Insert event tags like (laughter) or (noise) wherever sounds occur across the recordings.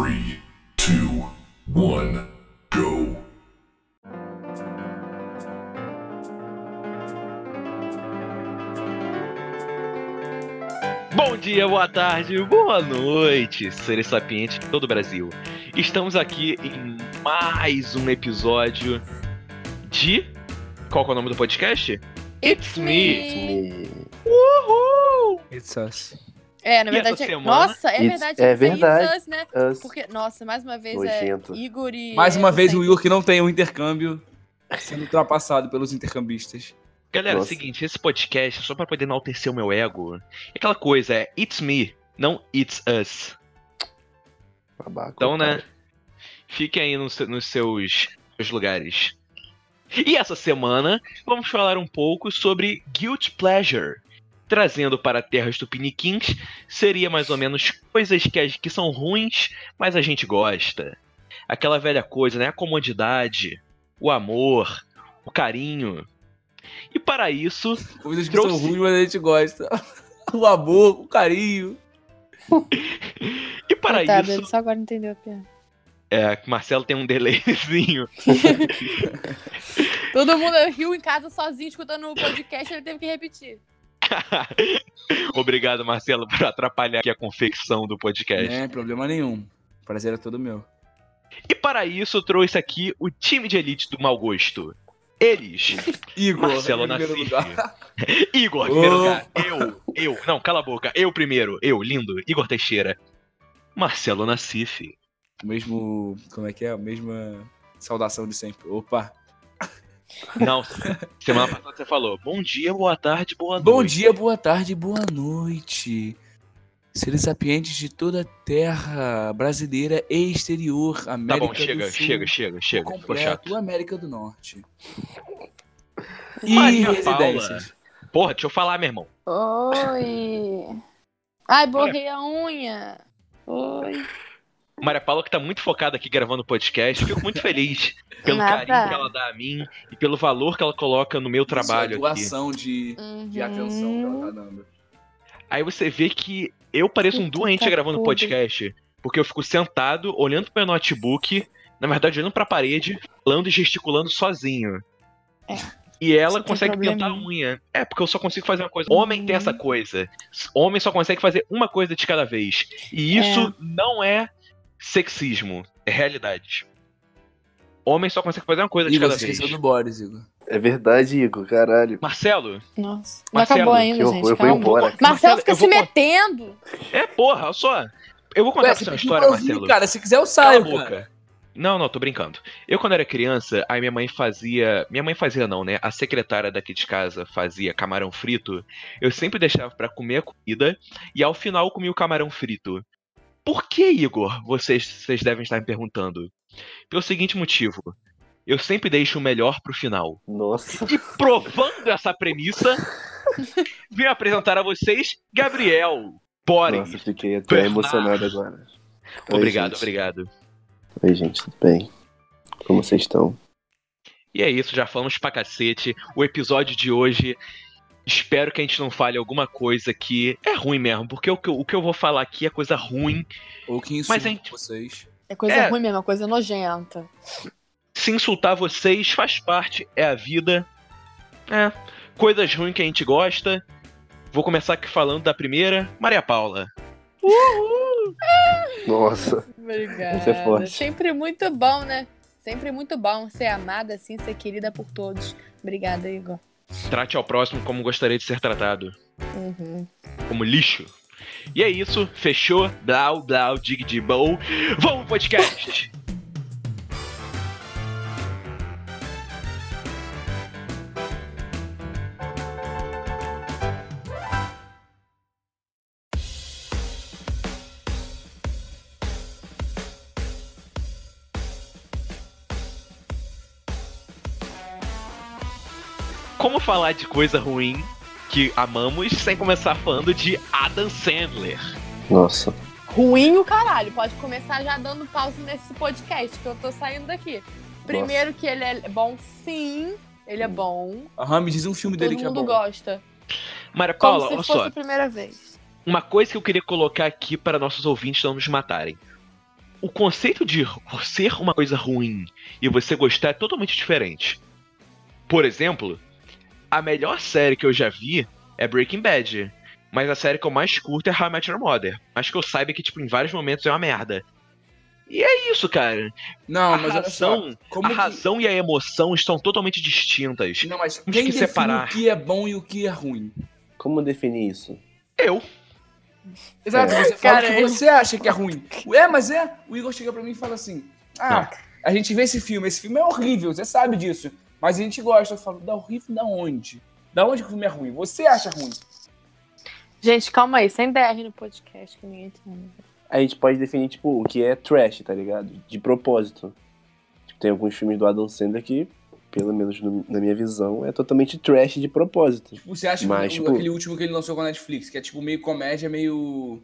Three, two, one, go. Bom dia, boa tarde, boa noite, seres sapientes de todo o Brasil. Estamos aqui em mais um episódio de. Qual que é o nome do podcast? It's me. Uhul! It's us. É, na E verdade. essa é- semana? Nossa, é It's- verdade. é It's verdade. Us, né? Us. Porque, nossa, mais uma vez Nojento. é Igor e. Mais uma é, vez o. Igor que não tem um intercâmbio sendo ultrapassado pelos intercambistas. Galera, é o Nossa. seguinte, esse podcast, só pra poder enaltecer o meu ego, é aquela coisa, é It's me, não It's us. Babaca, Então, né? Fiquem aí nos, nos seus, seus lugares. E essa semana vamos falar um pouco sobre Guilt Pleasure. Trazendo para terras tupiniquins, seria mais ou menos coisas que, as- que são ruins, mas a gente gosta. Aquela velha coisa, né? A comodidade, o amor, o carinho. E para isso, Coisas que Trouxe. são ruins, mas a gente gosta. (laughs) O amor, o carinho. e para Coitado, isso, ele só agora entendeu a piada. é, Marcelo tem um delayzinho. (laughs) Todo mundo riu em casa sozinho escutando o podcast, ele teve que repetir. (laughs) Obrigado, Marcelo, por atrapalhar aqui a confecção do podcast. É, problema nenhum. Prazer é todo meu. E para isso trouxe aqui o time de elite do mau gosto. Eles, (laughs) Igor, Marcelo Nassif. (laughs) Igor, primeiro lugar. Eu, eu, não, cala a boca. Eu primeiro, eu, lindo, Igor Teixeira. Marcelo Nassif. O mesmo. Como é que é? A mesma saudação de sempre. Opa. Não, semana passada você falou bom dia, boa tarde, boa noite. Bom dia, boa tarde, boa noite. Seres sapientes de toda a terra brasileira e exterior, Tá América bom, chega, do Sul, chega, chega, chega. completo, América do Norte. E Maria residências. Porra, deixa eu falar, meu irmão. Oi. Ai, borrei a unha. Oi. Maria Paula que tá muito focada aqui gravando o podcast. Fico muito feliz (laughs) pelo Nada. carinho que ela dá a mim e pelo valor que ela coloca no meu trabalho Isso é aqui. doação de, de atenção que ela tá dando. Aí você vê que eu pareço um doente tá gravando podre. podcast. Porque eu fico sentado, olhando pro meu notebook, na verdade olhando pra parede, falando e gesticulando sozinho. É. E ela Você tem consegue pintar a unha. É, porque eu só consigo fazer uma coisa. Homem tem Uhum. essa coisa. Homem só consegue fazer uma coisa de cada vez. E isso não é sexismo, é realidade. Homem só consegue fazer uma coisa de Igor, cada vez. esqueceu do Boris, Igor. É verdade, Igor, caralho. Marcelo, Nossa. Não Marcelo, acabou ainda, que horror, gente. eu vou Calma. embora. Marcelo Marcelo, fica se metendo. é porra, olha só. Eu vou contar Ué, pra você uma história, ouvir, Marcelo. Cara, se quiser eu Cala saio, a boca. Não, não, tô brincando. Eu, quando era criança, aí minha mãe fazia. Minha mãe fazia, não, né? A secretária daqui de casa fazia camarão frito. Eu sempre deixava pra comer a comida e ao final eu comia o camarão frito. Por que, Igor? Vocês, vocês devem estar me perguntando. Pelo seguinte motivo. Eu sempre deixo o melhor pro final. Nossa. E provando essa premissa, (laughs) vim apresentar a vocês Gabriel Boring. Nossa, fiquei até Bernard. emocionado agora. Oi, Obrigado, gente. obrigado. Oi, gente, tudo bem? Como vocês estão? E é isso, já falamos pra cacete. O episódio de hoje. Espero que a gente não fale alguma coisa que é ruim mesmo, porque o que, eu- o que eu vou falar aqui é coisa ruim. Ou que Mas insulta a gente- vocês. É coisa É. ruim mesmo, é coisa nojenta. Se insultar vocês faz parte, é a vida. É. Coisas ruins que a gente gosta. Vou começar aqui falando da primeira, Maria Paula. Nossa. Obrigada. Isso é forte. Sempre muito bom, né? Sempre muito bom ser amada assim, ser querida por todos. Obrigada, Igor. Trate ao próximo como gostaria de ser tratado. Uhum. Como lixo. E é isso, fechou. Blau, blau, dig de bow. Vamos podcast! (laughs) falar de coisa ruim que amamos sem começar falando de Adam Sandler? Nossa. Ruim o caralho. Pode começar já dando pausa nesse podcast, que eu tô saindo daqui. Primeiro que ele é bom, sim. Ele é bom. Aham, me diz um filme Todo dele que é mundo bom. gosta. Maria Como Paula, se olha fosse só. a primeira vez. Uma coisa que eu queria colocar aqui para nossos ouvintes não nos matarem. o conceito de ser uma coisa ruim e você gostar é totalmente diferente. Por exemplo, a melhor série que eu já vi é Breaking Bad. Mas a série que eu mais curto é How I Met Your Mother. Mas que eu saiba que, tipo, em vários momentos é uma merda. E é isso, cara. Não, a mas olha só. razão, Como a que- razão e a emoção estão totalmente distintas. Não, mas Temos quem que define separar. o que é bom e o que é ruim? Como definir isso? Eu. Exato, É. você fala Cara, que eu- você acha que é ruim. É, mas é. O Igor chega pra mim e fala assim: Ah, a gente vê esse filme, esse filme é horrível, você sabe disso. Mas a gente gosta. Eu falo, da horrível da onde? Da onde que o filme é ruim? Você acha ruim? Gente, calma aí, sem DR no podcast que ninguém entende. A gente pode definir, tipo, o que é trash, tá ligado? De propósito. Tipo, tem alguns filmes do Adam Sandler que, pelo menos no- na minha visão, é totalmente trash de propósito. Você acha Mas, que o- tipo- aquele último que ele lançou com a Netflix, que é tipo meio comédia, meio.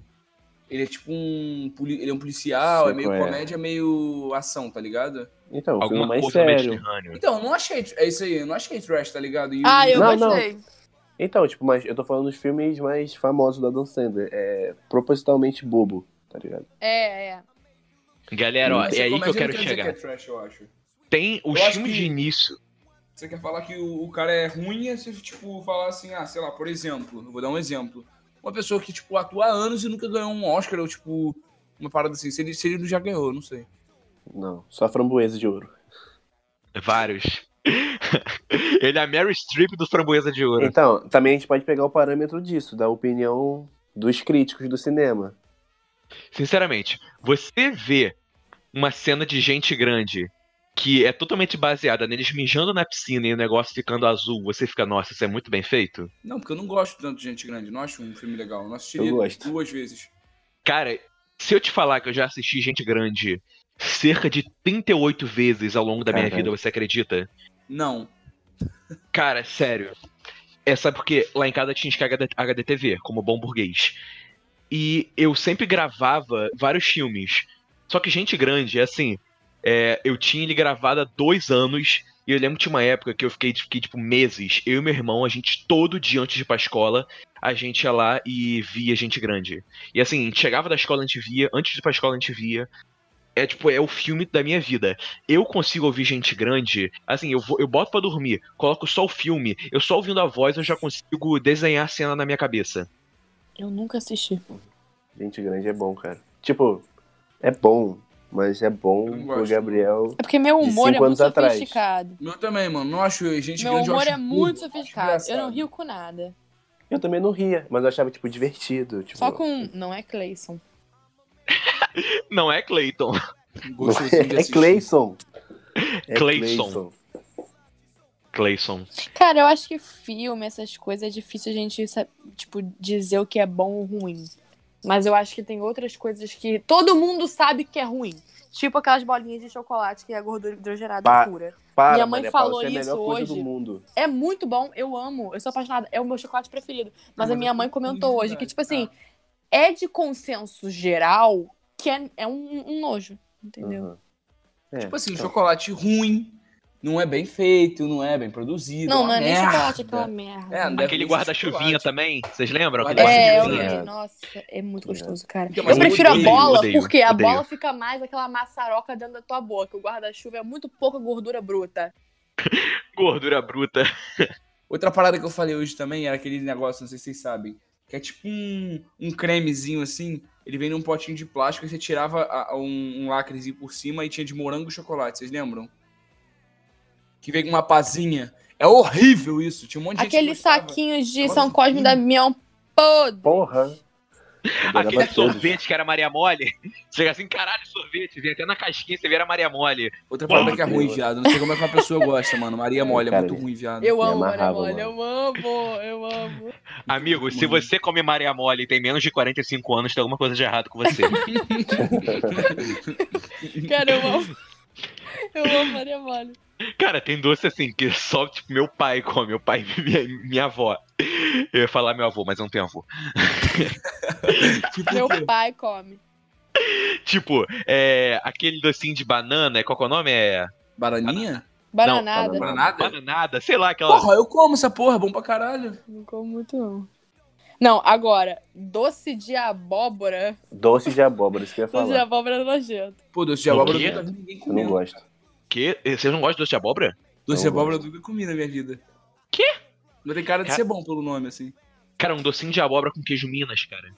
Ele é tipo um. Ele é um policial, é meio é. comédia, meio ação, tá ligado? Então, o filme Alguma mais coisa sério. Mediterrâneo. Então, não achei. É isso aí, não achei trash, tá ligado? E o- Ah, eu Não, não. gostei. Então, tipo, mas eu tô falando dos filmes mais famosos do Adam Sandler. É propositalmente bobo, tá ligado? É, é. Galera, ó, é aí que eu quero não chegar. Que é trash, eu acho. Tem os Eu filmes que- de início. Você quer falar que o, o cara é ruim, é se, tipo, falar assim, ah, sei lá, por exemplo, eu vou dar um exemplo. Uma pessoa que, tipo, atua há anos e nunca ganhou um Oscar, ou, tipo, uma parada assim, se ele, se ele já ganhou, não sei. Não, só framboesa de ouro. Vários. (laughs) Ele é a Mary Streep do Framboesa de Ouro. Então, também a gente pode pegar o parâmetro disso, da opinião dos críticos do cinema. Sinceramente, você vê uma cena de gente grande que é totalmente baseada neles mijando na piscina e o negócio ficando azul, você fica, nossa, isso é muito bem feito? Não, porque eu não gosto tanto de Gente Grande, não acho um filme legal. Eu não gosto. duas vezes. Cara, se eu te falar que eu já assisti Gente Grande cerca de 38 vezes ao longo da minha Caralho. vida, você acredita? Não. Cara, sério. É sabe porque lá em casa tinha HD, HDTV, como bom burguês. E eu sempre gravava vários filmes. Só que Gente Grande, é assim, é, eu tinha ele gravado há dois anos. E eu lembro que tinha uma época que eu fiquei, fiquei, tipo, meses. Eu e meu irmão, a gente todo dia antes de ir pra escola, a gente ia lá e via Gente Grande. E assim, a gente chegava da escola, a gente via, antes de ir pra escola, a gente via. É tipo, é o filme da minha vida. Eu consigo ouvir gente grande, assim, eu, vou, eu boto pra dormir, coloco só o filme, eu só ouvindo a voz eu já consigo desenhar a cena na minha cabeça. Eu nunca assisti. Gente grande é bom, cara. Tipo, é bom, mas é bom pro. Gabriel. É porque meu humor é muito atrás. sofisticado. Meu também, mano. Não acho Gente Meu Grande, eu humor acho é muito burro, sofisticado. Eu não rio com nada. Eu também não ria, mas eu achava, tipo, divertido. Tipo, Só com. Não é Clayson. Não é Clayton. É. Clayson. É Clayson. Clayson. Cara, eu acho que filme, essas coisas, é difícil a gente, tipo, dizer o que é bom ou ruim. Mas eu acho que tem outras coisas que todo mundo sabe que é ruim. Tipo aquelas bolinhas de chocolate que é gordura hidrogenada Pa- pura. Para, Minha mãe Maria Paula, falou isso é hoje. do mundo. É muito bom, eu amo, eu sou apaixonada, é o meu chocolate preferido. Mas Não, a minha mãe eu comentou hoje que, tipo assim, é de consenso geral que é, é um, um nojo, entendeu? Uhum. É, Tipo assim, então, chocolate ruim, não é bem feito, não é bem produzido. Não, uma não é nem chocolate, é aquela merda. É, Aquele guarda-chuvinha também, vocês lembram? Aquele Guarda-chuvinha. É, guarda-chuvinha. vi. Nossa, é muito gostoso, cara. Então, Eu prefiro a odeio, bola odeio, porque a odeio. bola fica mais aquela maçaroca dentro da tua boca. O guarda-chuva é muito pouca gordura bruta. (laughs) Gordura bruta. Outra parada que eu falei hoje também era aquele negócio, não sei se vocês sabem, que é tipo um, um cremezinho assim, ele vem num potinho de plástico e você tirava a- a- um, um lacrezinho por cima e tinha de morango e chocolate, vocês lembram? Que vem com uma pazinha. É horrível isso, tinha um monte de gente que Aqueles gostava. saquinhos de Nossa, São Cosme da Damião podre. Porra. Aquele sorvete que era Maria Mole. (laughs) Chega assim, caralho, sorvete. Vem até na casquinha, você vê era Maria Mole. Outra parada Porra, que é ruim, viado. Não sei como é que uma pessoa gosta, mano. Maria Mole é Cara, muito ruim, viado. Eu amo, Maria Mole. mano. Eu amo, eu amo. Amigo, se você come Maria Mole e tem menos de 45 anos, tem alguma coisa de errado com você. (laughs) (laughs) Cara, eu amo. Eu amo Maria Mole. Cara, tem doce assim que só tipo, meu pai come, meu pai e (laughs) minha, minha avó. Eu ia falar meu avô, mas não tenho avô. (laughs) Tipo, Meu pai come. Tipo, é, aquele docinho de banana, qual que é o nome? É Bananinha? Bananada. banana. Bananada? bananada, sei lá, aquela. Porra, eu como essa porra, é bom pra caralho. Não como muito, não. Não, agora, doce de abóbora. Doce de abóbora, isso que eu ia Doce de falar. abóbora é nojento. Pô, doce de abóbora eu nunca vi ninguém Eu não gosto. Que? Vocês não gostam de doce de abóbora? Doce de abóbora eu nunca comi na minha vida. Quê? Não tem cara de Cara- ser bom pelo nome, assim. Cara, um docinho de abóbora com queijo Minas, cara.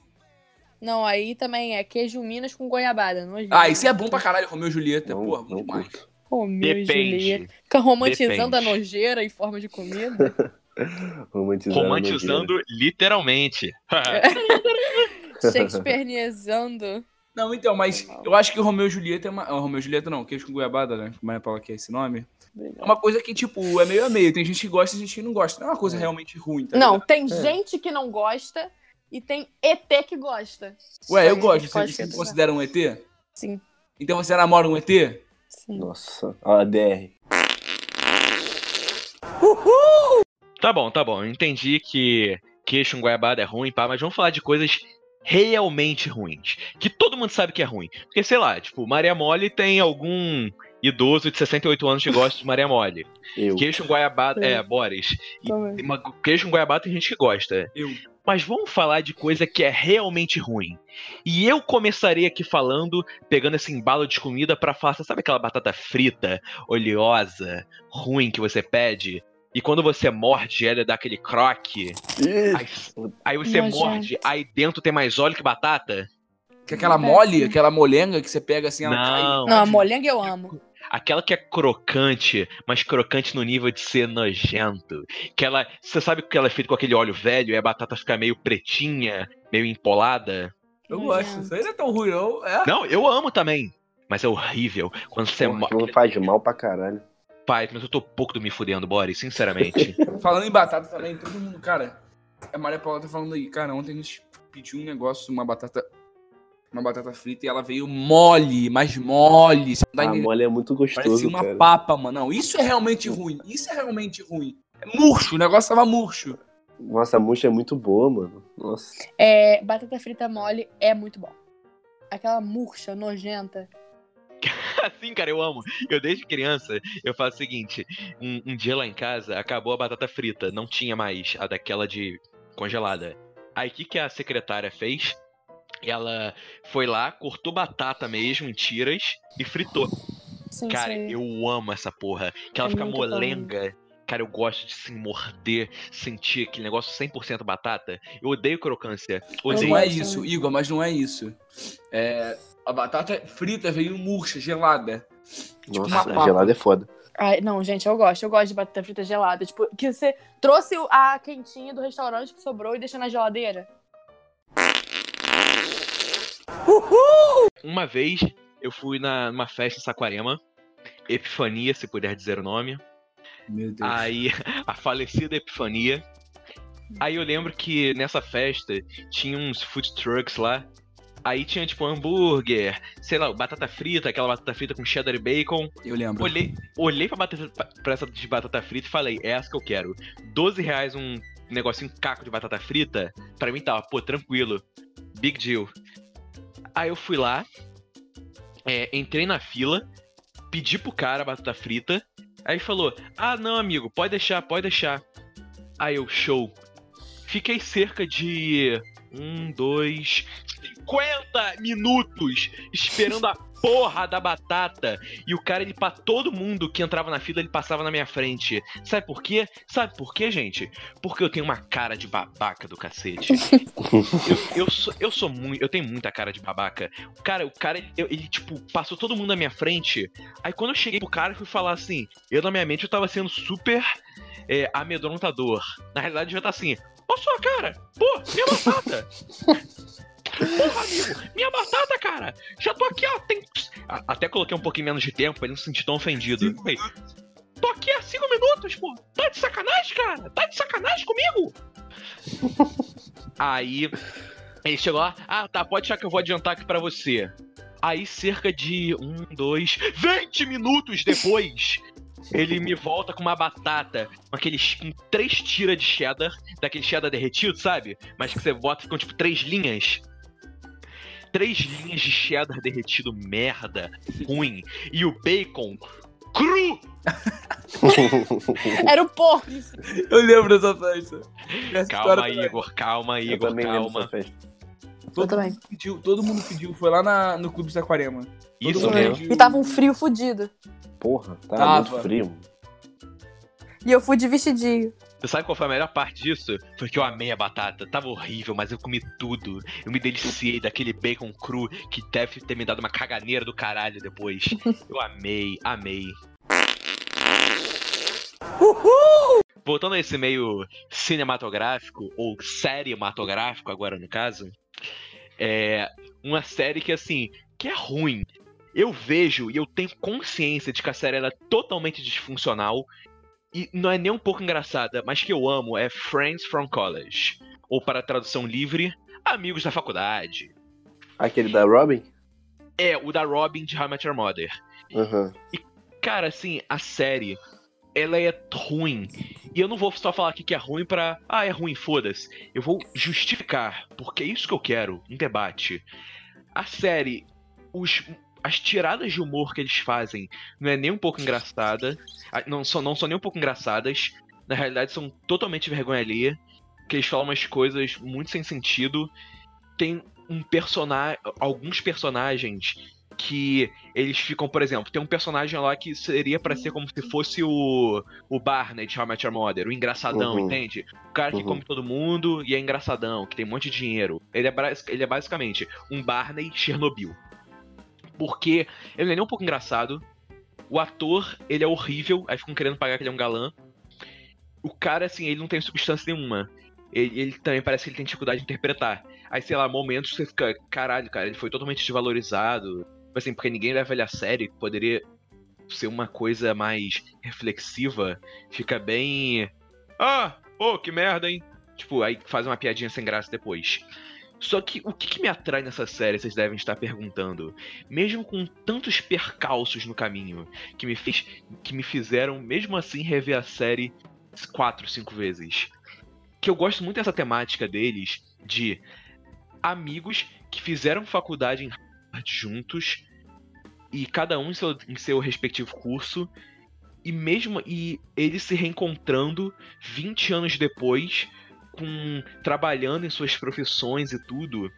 Não, aí também é queijo Minas com goiabada. Nojento. Ah, isso é bom pra caralho, Romeu e Julieta. Não, Porra, bom não demais. curto. Romeu e Depende. Julieta. Fica romantizando a Depende. nojeira em forma de comida. (laughs) Romantizando. Romantizando literalmente. (laughs) (laughs) Shakespeareanizando. Não, então, mas eu acho que o Romeu e Julieta é uma. ah, Romeu e Julieta não, queijo com goiabada, né? Como é Paula que é esse nome? É uma coisa que, tipo, é meio a meio. Tem gente que gosta e gente que não gosta. Não é uma coisa realmente ruim, tá Não, ligado? tem gente que não gosta e tem ET que gosta. Ué, eu gosto. Você, você me considera um ET? Sim, Então você namora um ET? sim. Nossa, a DR. Tá bom, tá bom. Eu entendi que queijo com goiabada é ruim, pá, mas vamos falar de coisas realmente ruins. Que todo mundo sabe que é ruim. Porque, sei lá, tipo, Maria Mole tem algum idoso de 68 anos que gosta de Maria Mole. Eu. Queijo com goiabada. É. É, Boris. E uma- queijo com goiabada tem gente que gosta. Eu. Mas vamos falar de coisa que é realmente ruim. E eu começarei aqui falando, pegando esse embalo de comida pra falar, sabe aquela batata frita, oleosa, ruim que você pede? E quando você morde ela dá aquele croque, aí, aí você Nojento. morde, aí dentro tem mais óleo que batata? Que aquela mole, aquela molenga que você pega assim, ela cai. Não. Não, a molenga eu amo. Aquela que é crocante, mas crocante no nível de ser nojento. Que ela, você sabe que ela é feita com aquele óleo velho e a batata fica meio pretinha, meio empolada? Eu gosto. Isso aí não é tão ruim, não. É. Não, eu amo também. Mas é horrível quando você porra, morde. faz mal pra caralho. Pai, mas eu tô pouco do me fudendo, Boris, sinceramente. (laughs) Falando em batata também, todo mundo, cara. A Maria Paula tá falando aí, cara, ontem a gente pediu um negócio, uma batata. Uma batata frita e ela veio mole, mais mole. Você não tá A entendendo? mole é muito Parecia gostoso, uma cara. papa, mano. Não, isso é realmente ruim. Isso é realmente ruim. É murcho, o negócio tava murcho. Nossa, a murcha é muito boa, mano. Nossa. É, batata frita mole é muito bom. Aquela murcha, nojenta. (laughs) assim, cara, eu amo. Eu desde criança, eu faço o seguinte: um, um dia lá em casa acabou a batata frita, não tinha mais a daquela de congelada. Aí o que, que a secretária fez? Ela foi lá, cortou batata mesmo em tiras e fritou. Sim, Cara, sei. eu amo essa porra. Que ela É fica muito bom. molenga. Cara, eu gosto de se morder, sentir aquele negócio 100% batata. Eu odeio crocância. Mas Odeio. não é isso. Igor, mas não é isso. É, a batata frita veio murcha, gelada. Tipo Nossa, gelada é foda. Ai, não, gente, eu gosto. Eu gosto de batata frita gelada. Tipo, que você trouxe a quentinha do restaurante que sobrou e deixou na geladeira. Uma vez eu fui na, numa festa em Saquarema. Epifania, se puder dizer o nome. Meu Deus. Aí, (laughs) a falecida Epifania. Aí eu lembro que nessa festa tinha uns food trucks lá. Aí tinha tipo hambúrguer, sei lá, batata frita, aquela batata frita com cheddar e bacon. Eu lembro. Olhei, olhei pra, batata, pra essa de batata frita e falei, é essa que eu quero. 12 reais um negocinho caco de batata frita, pra mim tava, pô, tranquilo. Big deal. Aí eu fui lá, é, entrei na fila, pedi pro cara a batata frita, aí falou, ah não, amigo, pode deixar, pode deixar. Aí eu, show. Fiquei cerca de um, dois, 50 minutos esperando a porra da batata. E o cara, ele pra todo mundo que entrava na fila, ele passava na minha frente. Sabe por quê? Sabe por quê, gente? Porque eu tenho uma cara de babaca do cacete. (laughs) eu, eu, sou, eu sou muito. Eu tenho muita cara de babaca. O cara, o cara, ele, ele, tipo, passou todo mundo na minha frente. Aí quando eu cheguei pro cara, eu fui falar assim. Eu, na minha mente, eu tava sendo super é, amedrontador. Na realidade, já tá assim. Ó sua cara! Pô, minha batata! (laughs) Porra, amigo! Minha batata, cara! Já tô aqui, ó. Tem... Até coloquei um pouquinho menos de tempo pra ele não se sentir tão ofendido. Cinco Falei, tô aqui há cinco minutos, pô! Tá de sacanagem, cara? Tá de sacanagem comigo? (laughs) Aí ele chegou lá, ah tá, pode deixar que eu vou adiantar aqui pra você. Aí cerca de um, dois, 20 minutos depois, ele me volta com uma batata, com aqueles com três tiras de cheddar, daquele cheddar derretido, sabe? Mas que você bota ficam tipo três linhas. Três linhas de cheddar derretido, merda, ruim. E o bacon cru! (laughs) Era o porco. Eu lembro dessa festa. Essa Calma, história também. Igor, calma, Eu Igor, também lembro calma. dessa festa. Todo Eu também. mundo pediu, todo mundo pediu. Foi lá na, no Clube Saquarema. Todo Isso mesmo. E tava um frio fudido. Porra, tá Tava. muito frio. E eu fui de vestidinho. Você sabe qual foi a melhor parte disso? Foi que eu amei a batata. Tava horrível, mas eu comi tudo. Eu me deliciei daquele bacon cru que deve ter me dado uma caganeira do caralho depois. (laughs) Eu amei, amei. Voltando a esse meio cinematográfico, ou cinematográfico agora no caso, é uma série que assim, que é ruim. Eu vejo e eu tenho consciência de que a série era totalmente disfuncional e não é nem um pouco engraçada, mas que eu amo é Friends from College. Ou para tradução livre, Amigos da Faculdade. Aquele da Robin? É, o da Robin de How I Met Your Mother. Aham. Cara, assim, a série, ela é ruim. E eu não vou só falar aqui que é ruim pra. Ah, é ruim, foda-se. Eu vou justificar, porque é isso que eu quero, um debate. A série, os, as tiradas de humor que eles fazem não é nem um pouco engraçada. ah, Não são, não são nem um pouco engraçadas. Na realidade, são totalmente vergonha alheia. Que eles falam umas coisas muito sem sentido. Tem um personagem. Alguns personagens que eles ficam, por exemplo, tem um personagem lá que seria pra ser como se fosse o, o Barney de How I Met Your Mother, o engraçadão, Uhum. entende? O cara que Uhum. come todo mundo e é engraçadão, que tem um monte de dinheiro. Ele é, ele é basicamente um Barney Chernobyl. Porque ele não é nem um pouco engraçado. O ator, ele é horrível, aí ficam querendo pagar que ele é um galã. O cara, assim, ele não tem substância nenhuma. Ele, ele também parece que ele tem dificuldade de interpretar. Aí, sei lá, momentos você fica, caralho, cara, ele foi totalmente desvalorizado. Tipo Assim, porque ninguém leva ele a sério, poderia ser uma coisa mais reflexiva. Fica bem. Ah, pô, que merda, hein? Tipo, aí faz uma piadinha sem graça depois. Só que o que, que me atrai nessa série, vocês devem estar perguntando. Mesmo com tantos percalços no caminho que me fez, que me fizeram mesmo assim rever a série quatro, cinco vezes. Que eu gosto muito dessa temática deles de amigos que fizeram faculdade em Harvard juntos e cada um em seu, em seu respectivo curso e mesmo e eles se reencontrando 20 anos depois com trabalhando em suas profissões e tudo.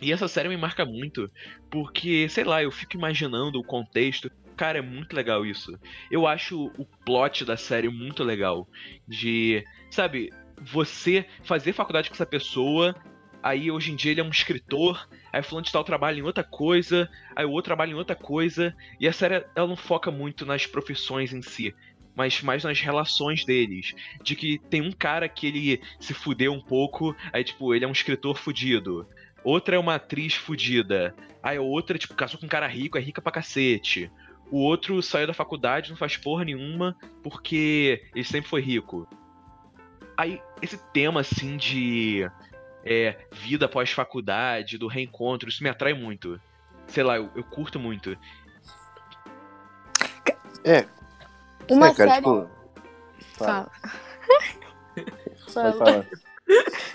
E essa série me marca muito, porque, sei lá, eu fico imaginando o contexto. Cara, é muito legal isso. Eu acho o plot da série muito legal. De, sabe, você fazer faculdade com essa pessoa, aí hoje em dia ele é um escritor, aí fulano de tal trabalha em outra coisa, aí o outro trabalha em outra coisa, e a série ela não foca muito nas profissões em si, mas mais nas relações deles. De que tem um cara que ele se fudeu um pouco, aí tipo, ele é um escritor fudido. Outra é uma atriz fudida. Aí outra, tipo, casou com um cara rico, é rica pra cacete. O outro saiu da faculdade, não faz porra nenhuma, porque ele sempre foi rico. Aí, esse tema, assim, de é, vida após faculdade, do reencontro, isso me atrai muito. Sei lá, eu, eu curto muito. Uma é, cara, série. tipo. Fala, Fala. (laughs) falar.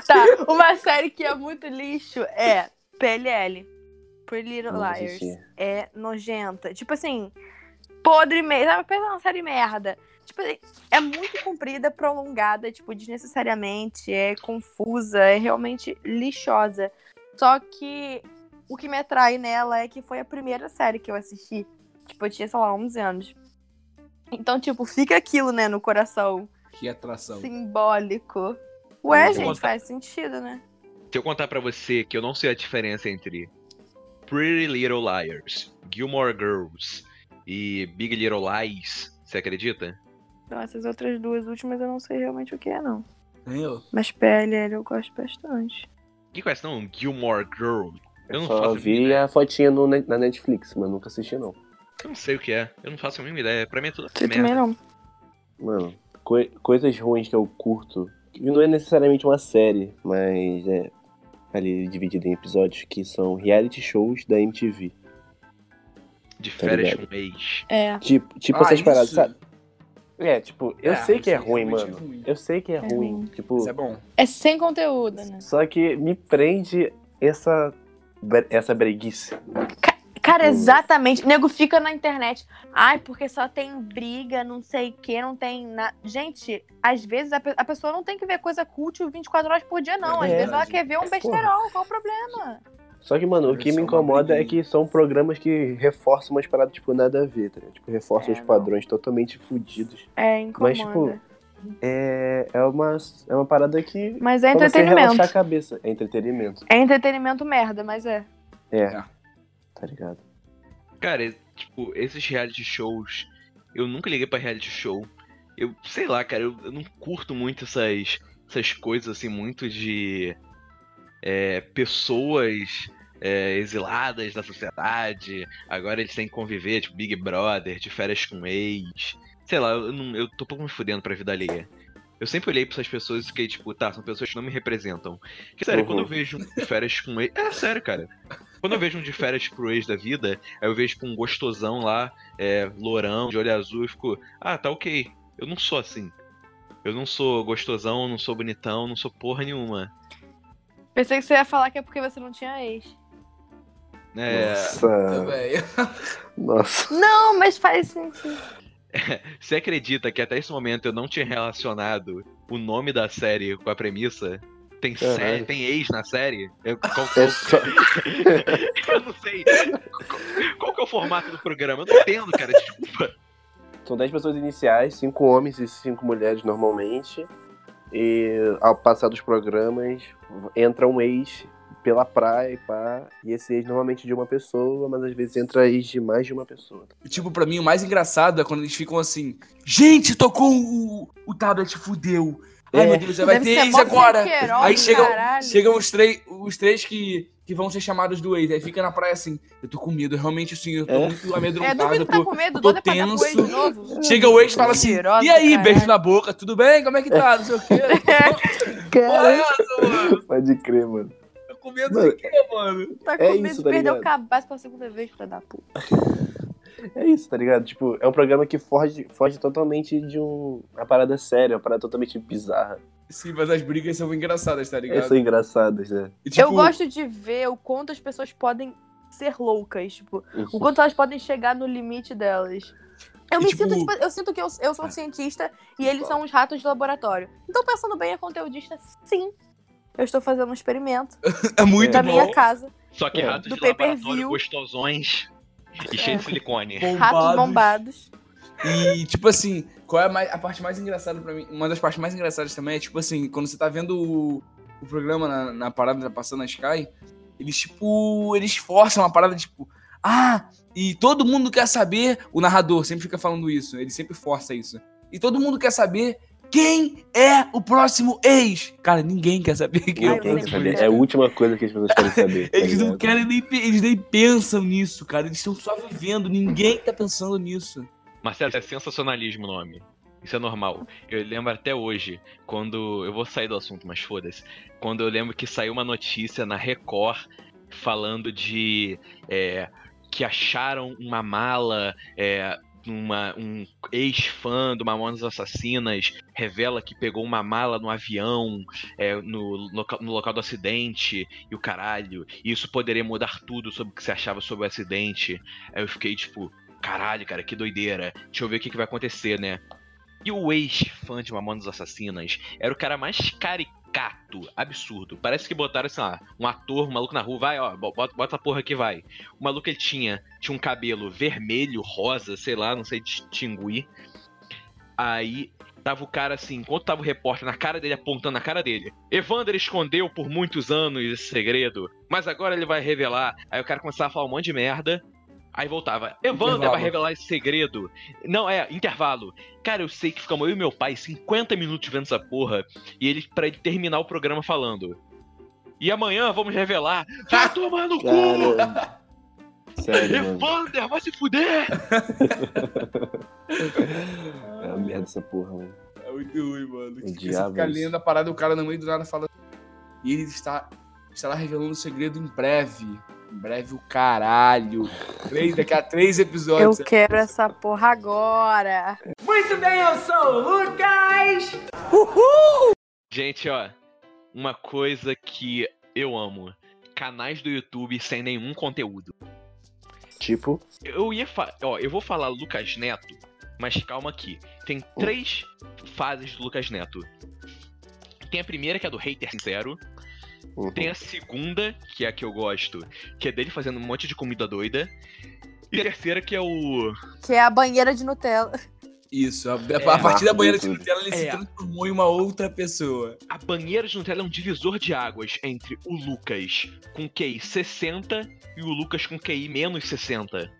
Tá, uma série que é muito lixo é PLL. Pretty Little Não Liars. assisti. É nojenta. Tipo assim, podre mesmo. Sabe, pensa uma série merda. Tipo, assim, é muito comprida, prolongada, tipo, desnecessariamente, é confusa, é realmente lixosa. Só que o que me atrai nela é que foi a primeira série que eu assisti. Tipo, eu tinha, sei lá, 11 anos. Então, tipo, fica aquilo, né, no coração. Que atração. Simbólico. Ué, gente, faz sentido, né? Se eu contar pra você que eu não sei a diferença entre Pretty Little Liars, Gilmore Girls e Big Little Lies, você acredita? Então, essas outras duas últimas eu não sei realmente o que é, não. Nem eu. Mas PLL eu gosto bastante. Que conhece não? Gilmore Girl? Eu Eu não só vi a fotinha no, na Netflix, mas nunca assisti, não. Eu não sei o que é. Eu não faço a mínima ideia. Pra mim é tudo Você merda. também não. Mano, coi- coisas ruins que eu curto. Que não é necessariamente uma série, mas é ali dividida em episódios que são reality shows da MTV. De férias ligado? com ex. É. Tipo, tipo Ah, essas paradas, isso? sabe? É, tipo, eu É, sei que é isso ruim, mano. é ruim. Eu sei que é, É ruim. ruim. Tipo, Isso é bom. É sem conteúdo, né? só que me prende essa, essa breguice. Cara, Tipo, exatamente. O nego fica na internet. Ai, porque só tem briga, não sei o que, não tem nada. Gente, às vezes a, pe- a pessoa não tem que ver coisa culta 24 horas por dia, não. Às É, vezes ela verdade. quer ver um besterol. Qual o problema? Só que, mano, o que me uma incomoda é que são programas que reforçam umas paradas, tipo, nada a ver, tá ligado? Tipo, reforçam É, os não. padrões totalmente fodidos. É, Mas, incomoda. tipo, é, é, uma, é uma parada que. Mas é você entretenimento. relaxar a cabeça. É entretenimento. É entretenimento merda, mas é. É. Tá ligado? Cara, é, tipo, esses reality shows, eu nunca liguei pra reality show. Eu, sei lá, cara, eu, eu não curto muito essas, essas coisas, assim, muito de é, pessoas é, exiladas da sociedade. Agora eles têm que conviver, tipo, Big Brother, de férias com ex. Sei lá, eu, não, eu tô pouco me fudendo pra vida alheia. Eu sempre olhei pra essas pessoas e fiquei, tipo, tá, são pessoas que não me representam. Que, sério, Uhum. quando eu vejo um de férias com ex. É sério, cara. Quando eu vejo um de férias pro ex da vida, aí eu vejo tipo, um gostosão lá, é, lourão, de olho azul, e fico, ah, tá ok. Eu não sou assim. Eu não sou gostosão, não sou bonitão, não sou porra nenhuma. Pensei que você ia falar que é porque você não tinha ex. É, Nossa. Velho. (laughs) (laughs) Nossa. Não, mas faz sentido. você acredita que até esse momento eu não tinha relacionado o nome da série com a premissa? Tem, sé- Caralho. tem ex na série? Eu, qual- É qual- só... (laughs) eu não sei. Qual, qual que é o formato do programa? Eu não entendo, cara. Desculpa. São 10 pessoas iniciais, 5 homens e 5 mulheres normalmente. E ao passar dos programas, entra um ex pela praia e pá. E esse ex normalmente de uma pessoa, mas às vezes entra ex de mais de uma pessoa. E, Tipo, pra mim, o mais engraçado é quando eles ficam assim: Gente, tocou o, o tablet, fudeu. Ai, É. meu Deus, vai Deve ter ex agora. Queiroz Aí chegam, caralho. chegam os, três, os três que, que vão ser chamados do ex. Aí fica na praia assim: Eu tô com medo, realmente assim, eu tô É. muito É, amedrontado. duvido eu tá com medo, tô pra pro ex de tenso. novo. Chega o ex e fala assim: E aí, do beijo caralho. na boca, tudo bem? Como é que tá? Não sei o quê. (laughs) Porra, é mano? Pode crer, mano. Tô com medo Mano, de quê, mano? Tá com É medo isso, de tá perder o ligado? cabaço pela segunda vez pra dar puta. É isso, tá ligado? Tipo, é um programa que foge, foge totalmente de um, uma parada séria, uma parada totalmente bizarra. Sim, mas as brigas são engraçadas, tá ligado? Essas são engraçadas, né? E, tipo, Eu gosto de ver o quanto as pessoas podem ser loucas, tipo, o quanto elas podem chegar no limite delas. Eu E, me tipo- sinto, tipo, eu sinto que eu, eu sou um cientista e eles são uns ratos de laboratório. Então, pensando bem, é conteudista, sim. Eu estou fazendo um experimento (laughs) É muito da bom. minha casa. Só que É. ratos Do de laboratório gostosões e cheio de silicone. Ratos bombados. E, tipo assim, qual é a, mais- a parte mais engraçada pra mim? Uma das partes mais engraçadas também é, tipo assim, quando você tá vendo o, o programa na, na parada, tá passando na Sky, eles, tipo, eles forçam uma parada, tipo, ah, e todo mundo quer saber, o narrador sempre fica falando isso, ele sempre força isso. E todo mundo quer saber quem é o próximo ex. Cara, ninguém quer saber quem é o próximo saber. ex. É a última coisa que as pessoas querem saber. (laughs) tá Eles não ligado? querem nem, eles nem pensam nisso, cara. Eles estão só vivendo, ninguém tá pensando nisso. Marcelo, é sensacionalismo o nome. Isso é normal. Eu lembro até hoje, quando. Eu vou sair do assunto, mas foda-se. Quando eu lembro que saiu uma notícia na Record falando de. é, que acharam uma mala. É, uma, um ex-fã do Mamonas Assassinas revela que pegou uma mala no avião é, no, loca- no local do acidente e o caralho. E isso poderia mudar tudo sobre o que você achava sobre o acidente. Aí eu fiquei tipo, caralho, cara, que doideira. Deixa eu ver o que, que vai acontecer, né? E o ex-fã de Mamonas Assassinas era o cara mais caricato, absurdo. Parece que botaram, assim, lá, um ator, um maluco na rua, vai, ó, bo- bota, bota essa porra aqui, vai. O maluco ele tinha, tinha um cabelo vermelho, rosa, sei lá, não sei distinguir. Aí tava o cara assim, enquanto tava o repórter na cara dele, apontando na cara dele. Evander escondeu por muitos anos esse segredo, mas agora ele vai revelar. Aí o cara começava a falar um monte de merda. Aí voltava, Evander Intervalo. vai revelar esse segredo. Não, é, intervalo. Cara, eu sei que ficamos eu e meu pai 50 minutos vendo essa porra. E ele, pra ele terminar o programa falando. E amanhã vamos revelar. Vai (laughs) tomar no cu! Sério, mano. Evander, vai se fuder! (laughs) É uma merda essa porra, mano. É muito ruim, mano. Que Você diabo fica isso. lendo a parada e o cara no meio do nada fala. E ele está, está lá revelando o segredo em breve. Em breve o caralho. Três, daqui a três Eu episódios. quero essa porra agora. Gente, ó, uma coisa que eu amo: canais do YouTube sem nenhum conteúdo. Tipo, Eu ia fa... Ó, eu vou falar Lucas Neto, mas calma aqui. Tem três fases do Lucas Neto. Tem a primeira, que é do hater sincero. Uhum. Tem a segunda, que é a que eu gosto, que é dele fazendo um monte de comida doida. E a terceira, que é o. Que é a banheira de Nutella. Isso, a, a É. partir da banheira de. Nutella ele se É. transformou em uma outra pessoa. A banheira de Nutella é um divisor de águas entre o Lucas com QI 60 e o Lucas com QI menos 60.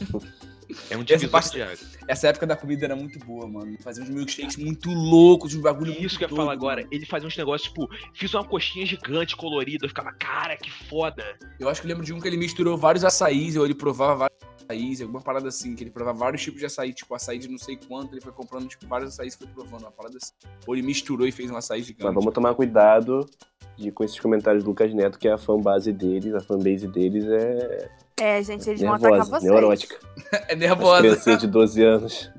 (laughs) É um divisor parte- de águas. Essa época da comida era muito boa, mano. Fazia uns milkshakes muito loucos, uns bagulho muito Isso que eu ia falar agora. Ele fazia uns negócios, tipo, fiz uma coxinha gigante colorida. Eu ficava, cara, que foda. Eu acho que eu lembro de um que ele misturou vários açaís, ou ele provava vários açaís, alguma parada assim, que ele provava vários tipos de açaí, tipo açaí de não sei quanto, ele foi comprando, tipo, vários açaís e foi provando, uma parada assim. Ou ele misturou e fez um açaí gigante. Mas vamos tomar cuidado de, com esses comentários do Lucas Neto, que a fanbase deles, a fanbase deles é É, gente, eles vão atacar nervosa, vocês. neurótica. (laughs) É nervosa. criancinhas de 12 anos.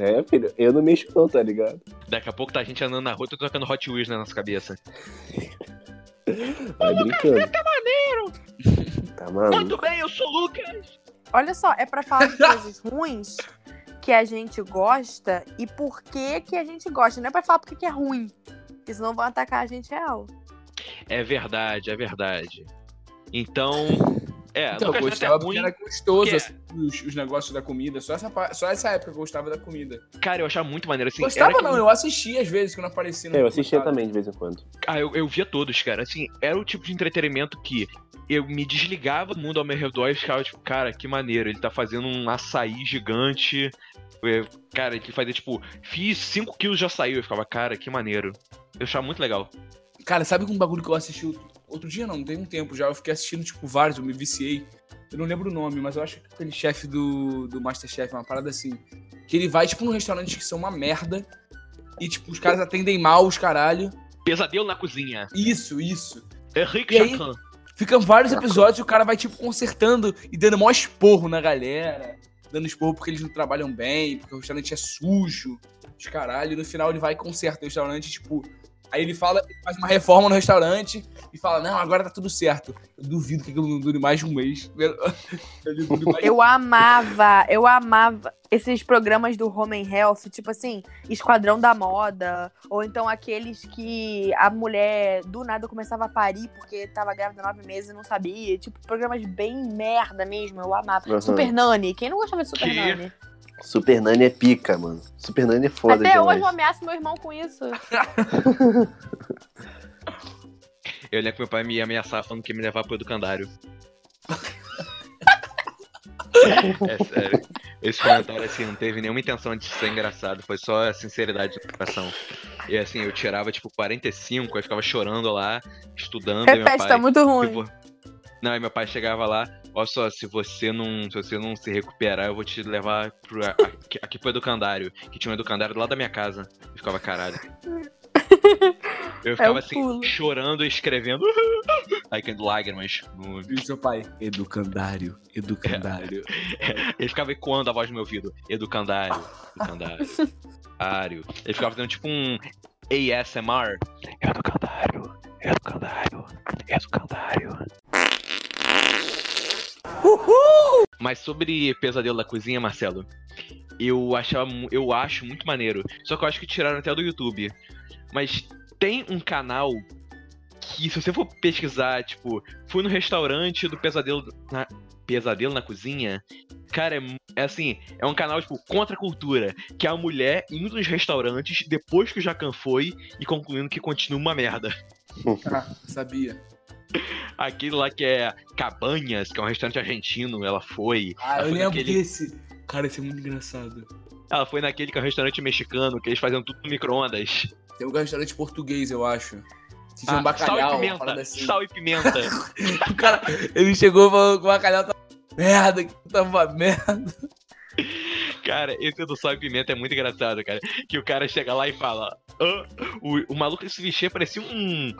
É, filho, eu não mexo não, tá ligado? Daqui a pouco tá a gente andando na rua, tô tocando Hot Wheels na nossa cabeça. Vai brincando. Tá maneiro. Tá maluco. Muito bem, eu sou o Lucas. Olha só, é pra falar de coisas (laughs) ruins que a gente gosta e por que que a gente gosta. Não é pra falar porque que é ruim. Porque senão vão atacar a gente real. É verdade, é verdade. Então, é, Então, eu Neto gostava é porque ruim. era gostoso, assim, os, os negócios da comida. Só essa, só essa época eu gostava da comida. Cara, eu achava muito maneiro assim. gostava era não, que- eu assistia às vezes quando aparecia no É, eu assistia também de vez em quando. Ah, eu, eu via todos, cara. Assim, era o tipo de entretenimento que eu me desligava do mundo ao meu redor e ficava tipo, cara, que maneiro. Ele tá fazendo um açaí gigante. É, Cara, ele fazia tipo, fiz 5 quilos de açaí. Eu ficava, cara, que maneiro. Eu achava muito legal. Cara, sabe um bagulho que eu assisti outro, dia? Não, tem um tempo já. Eu fiquei assistindo, tipo, vários, eu me viciei. Eu não lembro o nome, mas eu acho que aquele chefe do, do Masterchef, uma parada assim. Que ele vai, tipo, num restaurante que são uma merda. E, tipo, os caras atendem mal os caralho. Pesadelo na cozinha. Isso, isso. E aí? Jacan. Ficam vários episódios e o cara vai, tipo, consertando e dando maior esporro na galera. Dando esporro porque eles não trabalham bem, porque o restaurante é sujo. Os caralho. E no final ele vai e conserta o restaurante, tipo. Aí ele fala, ele faz uma reforma no restaurante e fala, não, agora tá tudo certo. Eu duvido que aquilo não dure mais de um mês. (laughs) Mais Eu amava, eu amava esses programas do Home and Health, tipo assim, Esquadrão da Moda, ou então aqueles que a mulher do nada começava a parir porque tava grávida nove meses e não sabia. Tipo, programas bem merda mesmo, eu amava. Aham. Super Nani, quem não gostava de Super Que? Nani? Super Nani é pica, mano. Super Nani é foda Até demais. hoje eu ameaço meu irmão com isso. Eu lembro que meu pai me ia ameaçar falando que ia me levar pro educandário. (laughs) é sério. Esse comentário, assim, não teve nenhuma intenção de ser engraçado, foi só a sinceridade do coração. E assim, eu tirava, tipo, 45, aí ficava chorando lá, estudando, e meu Repete, pai... tá muito ruim. Vou- Não, aí meu pai chegava lá, ó só, se você não, se você não se recuperar, eu vou te levar pro, aqui, aqui pro educandário, que tinha um educandário do lado da minha casa. Eu ficava, caralho. (laughs) Eu ficava o assim, pulo. chorando e escrevendo. (laughs) Aí caindo lágrimas. no- E seu pai? Educandário, educandário. (laughs) Ele ficava ecoando a voz no meu ouvido. Educandário, educandário. Ário. Ele ficava fazendo tipo um ASMR. Educandário, educandário, educandário. Mas sobre Pesadelo da Cozinha, Marcelo, eu achava, eu acho muito maneiro. Só que eu acho que tiraram até do YouTube. Mas tem um canal que, se você for pesquisar, tipo, fui no restaurante do Pesadelo na, Pesadelo na Cozinha, cara, é, é assim, é um canal, tipo, contra a cultura. Que é a mulher indo nos restaurantes depois que o Jacan foi e concluindo que continua uma merda. Ah, sabia. Aquele lá que é Cabanhas, que é um restaurante argentino, ela foi. Ah, ela eu foi lembro naquele- desse. Cara, esse é muito engraçado. Ela foi naquele que é um restaurante mexicano, que eles faziam tudo no micro-ondas. Tem um restaurante português, eu acho. Que Ah, um bacalhau, sal e pimenta. assim. Sal e pimenta. (laughs) O cara, ele chegou e falou que o bacalhau tava merda, que tava merda. Cara, esse do sal e pimenta é muito engraçado, cara. Que o cara chega lá e fala. "Ah", o, o maluco se vestia parecia um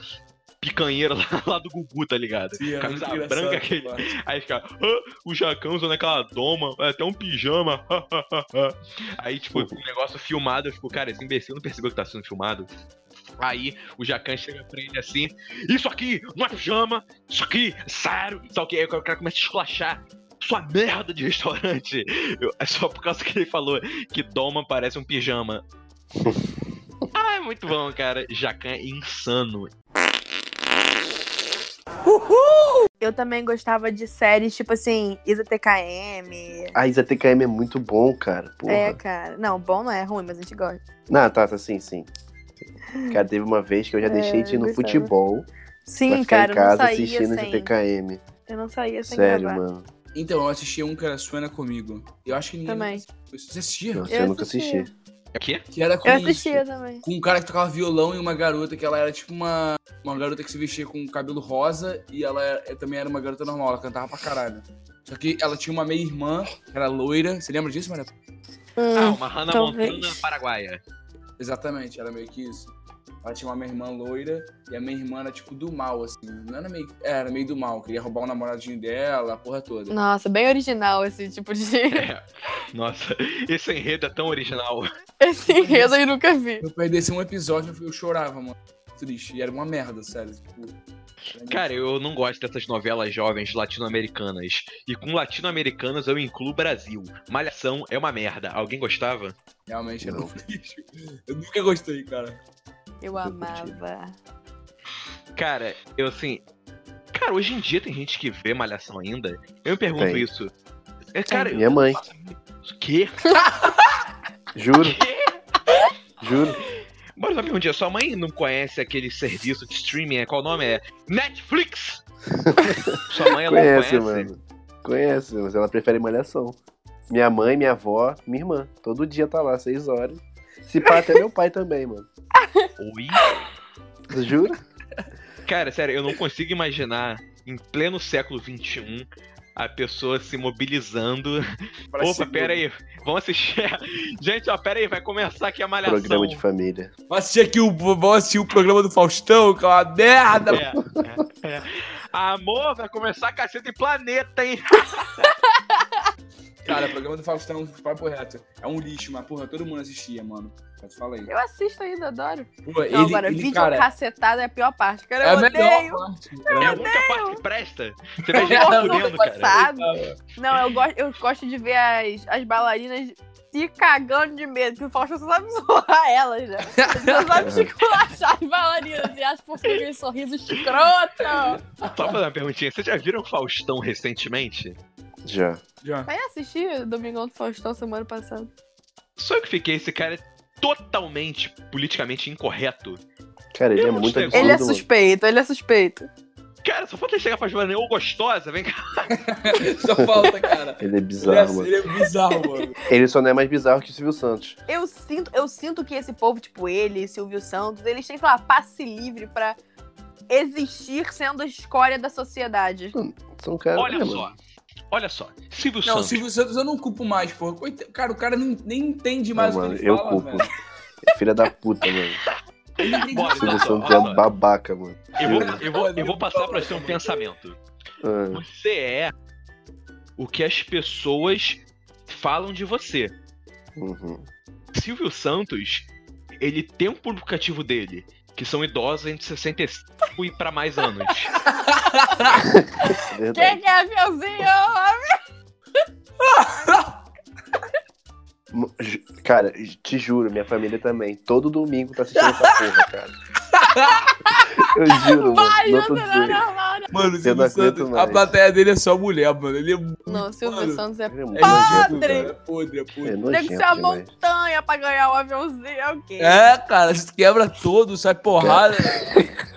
picanheiro (laughs) lá, lá do Gugu, tá ligado? Sim, é Camisa branca aquele. Aí fica, "Ah, o Jacão usando aquela doma, é até um pijama. (laughs) Aí, tipo, o negócio filmado, eu fico, cara, esse imbecil não percebeu que tá sendo filmado. Aí o Jacan chega pra ele assim: Isso aqui não é pijama, isso aqui é sério. Só que aí o cara começa a esculachar sua merda de restaurante. Eu- é só por causa que ele falou que Doma parece um pijama. (laughs) ah, é muito bom, cara. Jacan é insano. Eu também gostava de séries tipo assim, Isa TKM. A Isa TKM é muito bom, cara. Porra. É, cara. Não, bom não é ruim, mas a gente gosta. Não, tá, tá, sim, sim. Cara, teve uma vez que eu já É, deixei de ir no gostava. futebol pra Sim, ficar cara, em eu não casa saía assistindo sem. Isa TKM. Eu não saía sem Sério, gravar. mano. Então, eu assisti um que era Suena Comigo. Eu acho que ninguém... Também. Você assistia? Nossa, Eu eu, nunca assisti. É o quê? Que era com Eu assistia também. com um cara que tocava violão e uma garota que ela era tipo uma, uma garota que se vestia com cabelo rosa e ela era- também era uma garota normal, ela cantava pra caralho. Só que ela tinha uma meia-irmã, que era loira. Você lembra disso, Maria? Ah, Hum, uma Hannah talvez. Montana paraguaia. Exatamente, era meio que isso. Ela tinha uma meia-irmã loira e a meia-irmã era tipo do mal, assim. Não era meio. é, Era meio do mal, queria roubar o namoradinho dela, a porra toda. Nossa, bem original esse tipo de. (laughs) Nossa, esse enredo é tão original. esse enredo eu nunca vi. Se eu perdesse um episódio, eu chorava, mano. Triste. E era uma merda, sério. Tipo, Cara, eu não gosto dessas novelas jovens latino-americanas. E com latino-americanas eu incluo Brasil. Malhação é uma merda. Alguém gostava? realmente era um lixo. Eu nunca gostei, cara. Eu amava. Cara, eu assim. Cara, hoje em dia tem gente que vê Malhação ainda. Eu me pergunto Tem. isso. É, cara, Minha mãe. o quê? Juro, Quê? juro. Bora só um dia, sua mãe não conhece aquele serviço de streaming? é- Qual o nome? É Netflix! (laughs) sua mãe ela Conhece, não conhece? mano. Conhece, mas ela prefere malhação. Minha mãe, minha avó, minha irmã. Todo dia tá lá, seis horas. Se pá, até meu pai também, mano. Oi? Juro? Cara, sério, eu não consigo imaginar em pleno século XXI a pessoa se mobilizando. Pra Opa, pera aí, vamos assistir. (laughs) Gente, ó, pera aí, vai começar aqui a malhação. Programa de família. Vamos assistir aqui o, vamos assistir o programa do Faustão, que é uma merda. É, é, é. Amor, vai começar a caceta em planeta, hein? (laughs) Cara, o programa do Faustão, papo reto, é um lixo, mas porra, todo mundo assistia, mano. Mas Fala aí. Eu assisto ainda, adoro. Pô, Não, ele, agora, ele, vídeo cara, cacetada é a pior parte. Cara, é a eu melhor odeio. parte. É a única parte que presta. Você vê Eu gente fudendo, do cara. passado. Não, eu gosto, eu gosto de ver as, as bailarinas se cagando de medo, que o Faustão só sabe (laughs) zoar elas, né? Só sabe esculachar as bailarinas e acha por aquele sorriso escroto. Só pra fazer uma perguntinha, vocês já viram Faustão recentemente? Já. Já. Aí eu assisti o Domingão do Faustão semana passada. Só eu que fiquei, esse cara é totalmente politicamente incorreto. Cara, ele Eu é muito absurdo, Ele é suspeito, ele é suspeito. Cara, só falta ele chegar pra Joana, ô gostosa, vem cá. (laughs) Só falta, cara. Ele é Ele é, bizarro, mano. ele é bizarro, mano. Ele só não é mais bizarro que o Silvio Santos. Eu sinto, eu sinto que esse povo, tipo ele, Silvio Santos, eles têm, sei lá, passe livre pra existir sendo a escória da sociedade. São caras. Olha é, só, mano. Olha só. Silvio Não, Santos. Silvio Santos eu não culpo mais, porra. Coita- Cara, o cara nem, nem entende mais Não, o mano, que ele eu fala, culpo. velho. É filha da puta, mano. (laughs) Ele não entende Bora, O Silvio Santos é um babaca, mano. Eu vou, eu vou, eu vou passar pra você um Mano. pensamento. Ah, Você é o que as pessoas falam de você. uhum. Silvio Santos, ele tem um público cativo dele, que são idosos entre 65 e pra mais anos. É. Quem que é aviãozinho? Cara, te juro, minha família também. Todo domingo tá assistindo essa porra, cara. Eu juro, Vai, mano. Não Jota, não, não, não. Mano, o Silvio Santos, a mais. plateia dele é só mulher, mano. Ele é muito. Não, o Silvio mano, Santos é é muito É. É podre, é podre. É Tem que ser a montanha pra ganhar o aviãozinho, é o quê? É, cara, você quebra todo, sai porrada.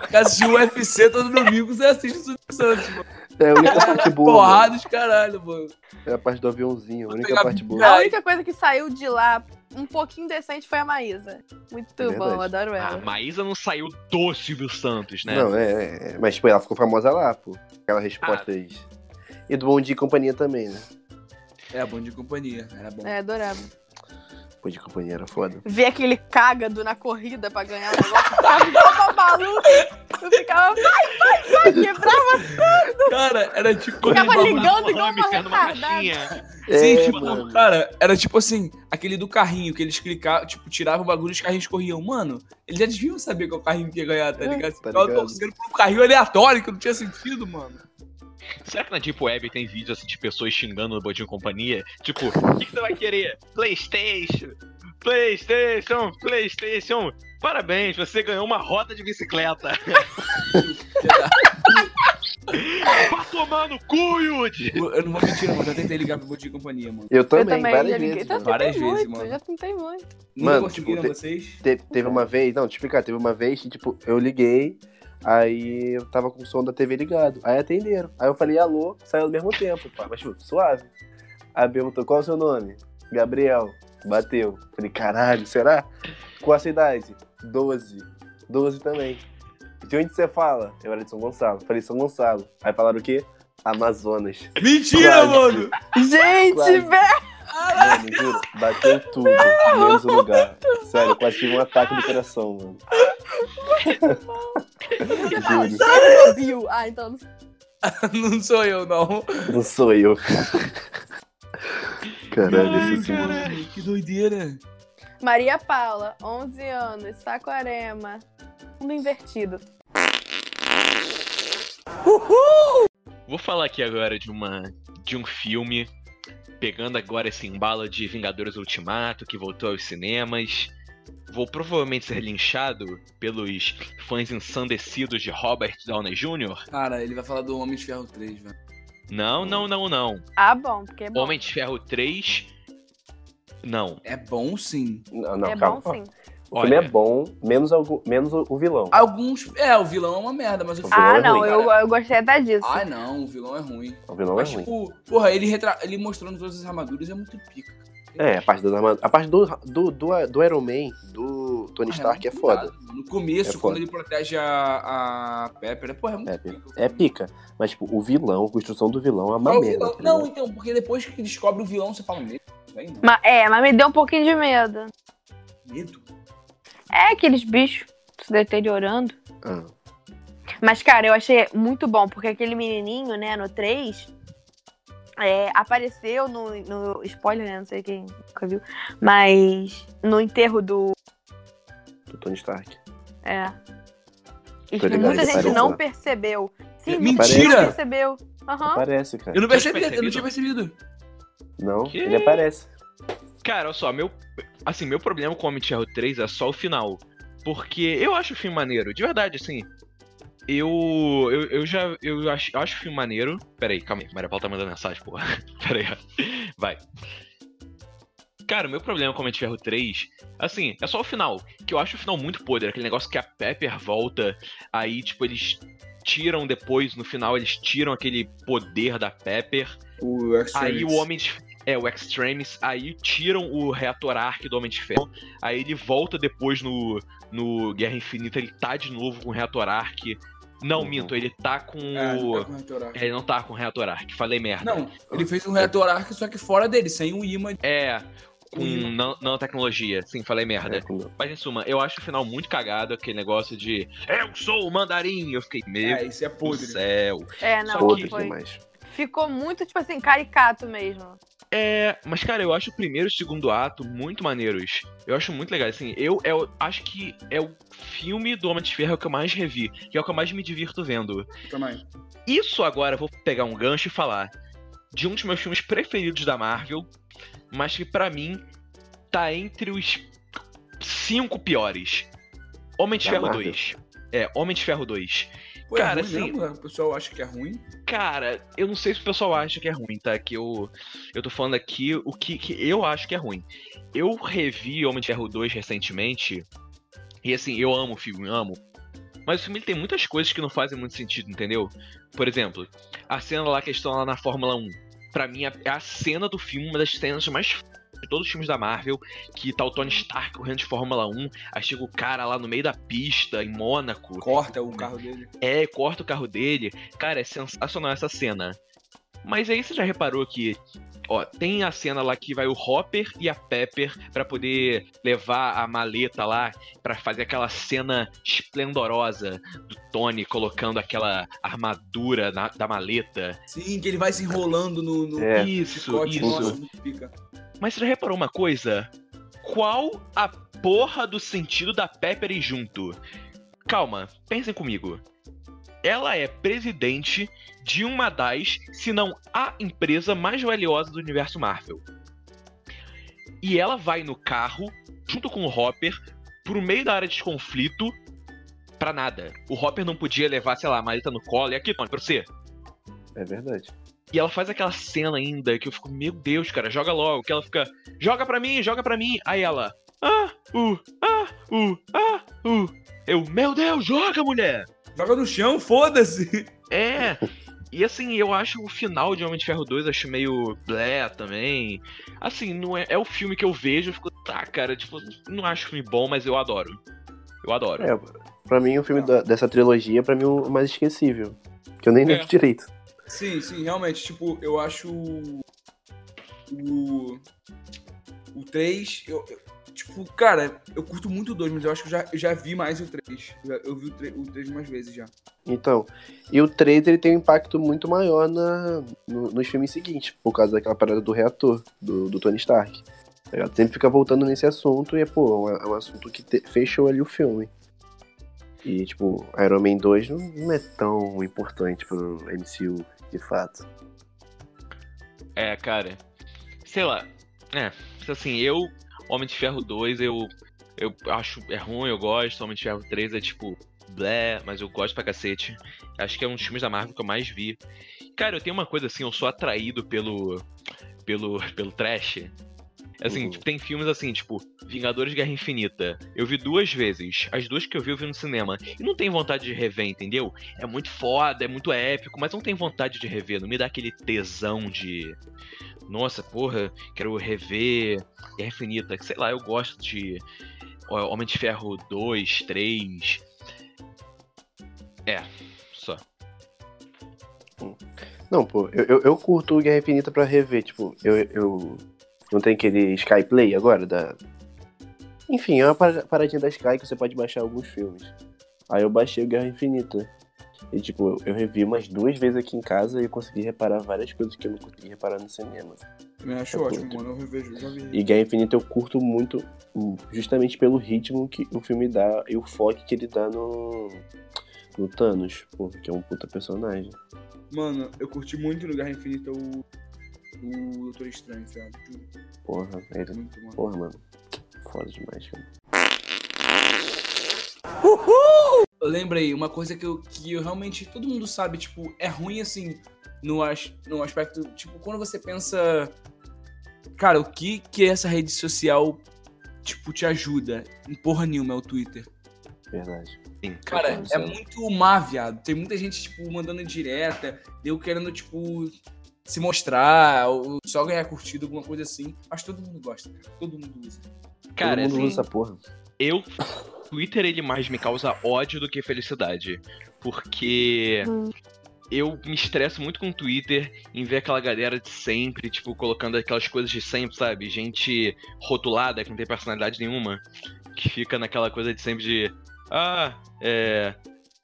Quer assistir o UFC todo domingo, você assiste o Silvio Santos, mano. É a única parte boa. mano. Porrada os caralho, mano. É a parte do aviãozinho, a única parte boa. A única coisa que saiu de lá um pouquinho decente foi a Maísa. Muito É bom, adoro A ela. Maísa não saiu do Silvio Santos, né? Não, é, é, é. Mas, tipo, ela ficou famosa lá, pô. Aquelas respostas. E do Bom Dia e Companhia também, né? É, bom de companhia. Era bom. É, adorava. Bom Dia e Companhia era foda. Ver aquele cágado na corrida pra ganhar o negócio, (laughs) ficava igual ficava, vai, vai, vai, (laughs) quebrava. Cara, era tipo. Ficava ligando igual uma retardada. caixinha. Sim, É, tipo, mano. cara, era tipo assim, aquele do carrinho, que eles clicavam, tipo, tiravam o bagulho e os carrinhos corriam. Mano, eles já deviam saber qual carrinho que ia ganhar, tá ligado? Você Tá ligado. torcendo por um carrinho aleatório que não tinha sentido, mano. Será que na Deep Web tem vídeos assim, de pessoas xingando no Bodinho Companhia? Tipo, o que, que você vai querer? Playstation! Playstation! Playstation! Parabéns, você ganhou uma roda de bicicleta! (laughs) Vai tomar no cu, Yudi! Eu não vou mentir, não, mas eu tentei ligar pro Botinho e Companhia, mano. Eu Eu também, também várias já liguei. vezes. Já mano. Várias vezes, muito, mano. já tentei muito. Mano, conseguiram tipo, te- vocês? Te- teve uma vez, não, te explicar, teve uma vez que, tipo, eu liguei, aí eu tava com o som da TV ligado. Aí atenderam. Aí eu falei, alô, saiu ao mesmo tempo, pá, mas tipo, suave. Aí perguntou, qual é o seu nome? Gabriel. Bateu. Falei, caralho, será? Qual a sua idade? 12. 12 também. De onde você fala? Eu era de São Gonçalo. Falei, São Gonçalo. Aí falaram o quê? Amazonas. Mentira, Quase. mano! Gente, velho! Mano, juro, bateu tudo, menos o lugar. Sério, quase tive um ataque do coração, mano. Juro, Viu? Ah, então não (laughs) Não sou eu, não. não sou eu. Caralho, Ai, esse sim. caralho, que doideira. Maria Paula, 11 anos, Saquarema. Mundo invertido. Vou falar aqui agora de uma de um filme pegando agora esse embalo de Vingadores Ultimato que voltou aos cinemas. Vou provavelmente ser linchado pelos fãs ensandecidos de Robert Downey Jr. Cara, ele vai falar do Homem de Ferro 3, velho. Não, não, não, não. Ah, bom, porque é bom. Homem de Ferro 3. Não. É bom sim. Não, não, é calma. bom sim. O filme Olha. é bom, menos, algu- menos o, vilão. Alguns. É, o vilão é uma merda, mas o O filme. vilão Ah, é não, ruim, eu, eu gostei até disso. Ah, não, o vilão é ruim. O vilão Mas, é ruim. tipo, porra, ele, retra... ele mostrando todas as armaduras é muito pica. É, a parte, das arma- a parte do, do, do, do Iron Man, do Tony Ah, Stark é muito foda. No começo, É foda. quando ele protege a, a Pepper, é, porra, é muito É, pica. É pica. Mas, tipo, o vilão, a construção do vilão é uma Qual merda. vilão? tá Não, então, porque depois que descobre o vilão, você fala, medo. Mas, é, mas me deu um pouquinho de medo. Medo? É, aqueles bichos se deteriorando. Ah, Mas, cara, eu achei muito bom, porque aquele menininho, né, no 3, é, apareceu no, no. Spoiler, né? Não sei quem nunca viu. Mas no enterro do. Do Tony Stark. É. E Tô ligado, muita gente aparece não lá. percebeu. Sim, Mentira! não percebeu. Aham. Aparece, cara. Eu não percebi, tinha eu não tinha percebido. Não, Que? ele aparece. Cara, olha só, meu. Assim, meu problema com Homem de Ferro 3 é só o final. Porque eu acho o filme maneiro, de verdade, assim. Eu. Eu, eu já. Eu acho, eu acho o filme maneiro. Pera aí, calma aí. Maria Paula tá mandando mensagem, porra. (laughs) Pera aí. ó. Vai. Cara, o meu problema com Homem de Ferro 3, assim, é só o final. Que eu acho o final muito podre. Aquele negócio que a Pepper volta, aí, tipo, eles tiram depois, no final, eles tiram aquele poder da Pepper. O Aí o Homem de É, o Extremis, aí tiram o reator Arc do Homem de Ferro, aí ele volta depois no, no Guerra Infinita, ele tá de novo com o reator Arc. Não, Uhum. minto, ele tá com É, o. tá com o ele não tá com o reator Arc, falei merda. Não, ele fez um reator arc, só que fora dele, sem um imã. É, com nan- nanotecnologia, sim, falei merda. É, Mas em suma, eu acho o final muito cagado, aquele negócio de Eu sou o mandarim! Eu fiquei, meu É, isso é podre. céu. É, não, Podre foi. demais. Ficou muito, tipo assim, caricato mesmo. É, mas cara, eu acho o primeiro e o segundo ato muito maneiros. Eu acho muito legal, assim, eu, eu acho que é o filme do Homem de Ferro que eu mais revi, que é o que eu mais me divirto vendo. Também. Isso agora, eu vou pegar um gancho e falar de um dos meus filmes preferidos da Marvel, mas que pra mim tá entre os cinco piores. Homem de Da Ferro Marvel? 2. É, Homem de Ferro 2. Pô, Cara, é ruim assim- mesmo? O pessoal acha que é ruim. Cara, eu não sei se o pessoal acha que é ruim, tá? Que eu, eu tô falando aqui o que, que eu acho que é ruim. Eu revi Homem de Ferro 2 recentemente, e assim, eu amo o filme, amo. Mas o filme tem muitas coisas que não fazem muito sentido, entendeu? Por exemplo, a cena lá que eles estão lá na Fórmula 1. Pra mim, é a cena do filme, uma das cenas mais f- de todos os filmes da Marvel, que tá o Tony Stark correndo de Fórmula 1, aí chega o cara lá no meio da pista, em Mônaco, Corta o carro dele. é, corta o carro dele. Cara, é sensacional essa cena. Mas aí você já reparou que, ó, tem a cena lá que vai o Hopper e a Pepper pra poder levar a maleta lá pra fazer aquela cena esplendorosa do Tony colocando aquela armadura na- da maleta. Sim, que ele vai se enrolando no, no É. Isso, isso. Nossa, pica. Mas você já reparou uma coisa? Qual a porra do sentido da Pepper ir junto? Calma, pensem comigo. Ela é presidente de uma das, se não a empresa mais valiosa do universo Marvel. E ela vai no carro, junto com o Hopper, pro meio da área de conflito, pra nada. O Hopper não podia levar, sei lá, a maleta no colo, e aqui, Tony, pra você. É verdade. E ela faz aquela cena ainda que eu fico, meu Deus, cara, joga logo. Que ela fica, joga pra mim, joga pra mim. Aí ela, ah, uh, ah, uh, ah, uh. Eu, meu Deus, joga, mulher! Joga no chão, foda-se. É. E assim, eu acho o final de Homem de Ferro 2, acho meio blé também. Assim, não é, é o filme que eu vejo, eu fico, tá, cara, tipo, não acho filme bom, mas eu adoro. Eu adoro. É, pra mim o filme da- dessa trilogia, pra mim o mais esquecível. Que eu nem lembro É. direito. Sim, sim, realmente, tipo, eu acho o o 3, eu, eu- tipo, cara, eu curto muito o 2, mas eu acho que eu já, eu já vi mais o 3. Eu, eu vi o 3, o 3 mais vezes já. Então, e o 3 ele tem um impacto muito maior na, no- nos filmes seguintes, por causa daquela parada do reator, do, do Tony Stark. Tá ligado? Sempre fica voltando nesse assunto e é, pô, é um, é um assunto que te- fechou ali o filme. E, tipo, Iron Man 2 não, não é tão importante pro MCU, de fato. É, cara. Sei lá. É, assim, eu, Homem de Ferro 2, eu, eu acho é ruim, eu gosto. Homem de Ferro 3 é tipo, blé, mas eu gosto pra cacete. Acho que é um dos filmes da Marvel que eu mais vi. Cara, eu tenho uma coisa assim, eu sou atraído pelo. pelo. pelo trash. Assim, Uhum. tipo, tem filmes assim, tipo, Vingadores Guerra Infinita. Eu vi duas vezes. As duas que eu vi, eu vi no cinema. E não tenho vontade de rever, entendeu? É muito foda, é muito épico, mas não tenho vontade de rever. Não me dá aquele tesão de. Nossa, porra, quero rever Guerra Infinita. Sei lá, eu gosto de Homem de Ferro 2, 3. É, só. Não, pô, eu, eu, eu curto Guerra Infinita pra rever, tipo, eu, eu não tem aquele Sky Play agora, da... Enfim, é uma para- paradinha da Sky que você pode baixar alguns filmes. Aí eu baixei o Guerra Infinita. E, tipo, eu, eu revi umas duas vezes aqui em casa e eu consegui reparar várias coisas que eu não consegui reparar no cinema. Também acho Eu ótimo, curto. mano. Eu revejo, já vi. E Guerra Infinita eu curto muito, hum, justamente pelo ritmo que o filme dá e o foco que ele dá no, no Thanos, pô, que é um puta personagem. Mano, eu curti muito no Guerra Infinita o. O Doutor Estranho, sabe? Porra, ele, Muito, mano. porra, mano. Foda demais, cara. Eu lembrei, uma coisa que eu, que eu realmente. Todo mundo sabe, tipo, é ruim assim. No, as, no aspecto. Tipo, quando você pensa. Cara, o que que essa rede social, tipo, te ajuda? Em porra nenhuma é o Twitter. Verdade. Sim. Cara, é muito má, viado. Tem muita gente, tipo, mandando direta, eu querendo, tipo, se mostrar, ou só ganhar curtida, alguma coisa assim. Mas todo mundo gosta, cara. Todo mundo usa. Cara, Todo mundo assim, usa essa porra. eu. Twitter ele mais me causa ódio do que felicidade. Porque Hum. eu me estresso muito com o Twitter em ver aquela galera de sempre, tipo, colocando aquelas coisas de sempre, sabe? Gente rotulada, que não tem personalidade nenhuma. Que fica naquela coisa de sempre de. Ah, é.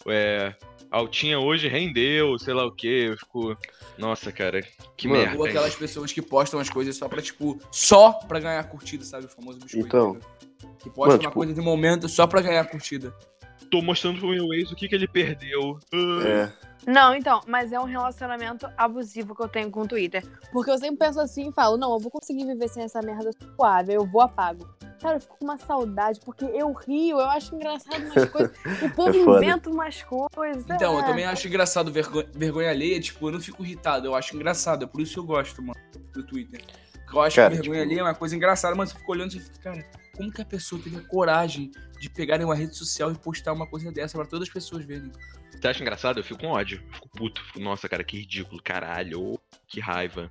É. Altinha hoje rendeu, sei lá o que. Eu fico. Nossa, cara, que Mano, merda. Ou aquelas pessoas que postam as coisas só pra, tipo, só pra ganhar curtida, sabe? O famoso biscoito. Então. né? Que postam Mano, uma tipo- coisa de momento só pra ganhar curtida. Tô mostrando pro meu ex o que, que ele perdeu. Ah. É. Não, então, mas é um relacionamento abusivo que eu tenho com o Twitter. Porque eu sempre penso assim e falo, não, eu vou conseguir viver sem essa merda suave, eu vou apago. Cara, eu fico com uma saudade, porque eu rio, eu acho engraçado umas coisas. (laughs) O povo É inventa umas coisas. Então, eu é. também acho engraçado vergonha, vergonha alheia, tipo, eu não fico irritado, eu acho engraçado, é por isso que eu gosto, mano, do Twitter. Porque eu acho Cara, que vergonha tipo- alheia é uma coisa engraçada, mas você fica olhando e você fica, cara, como que a pessoa teve a coragem de pegar em uma rede social e postar uma coisa dessa pra todas as pessoas verem? Você acha engraçado? Eu fico com ódio. Fico puto. Fico, Nossa, cara, que ridículo. Caralho. Que raiva.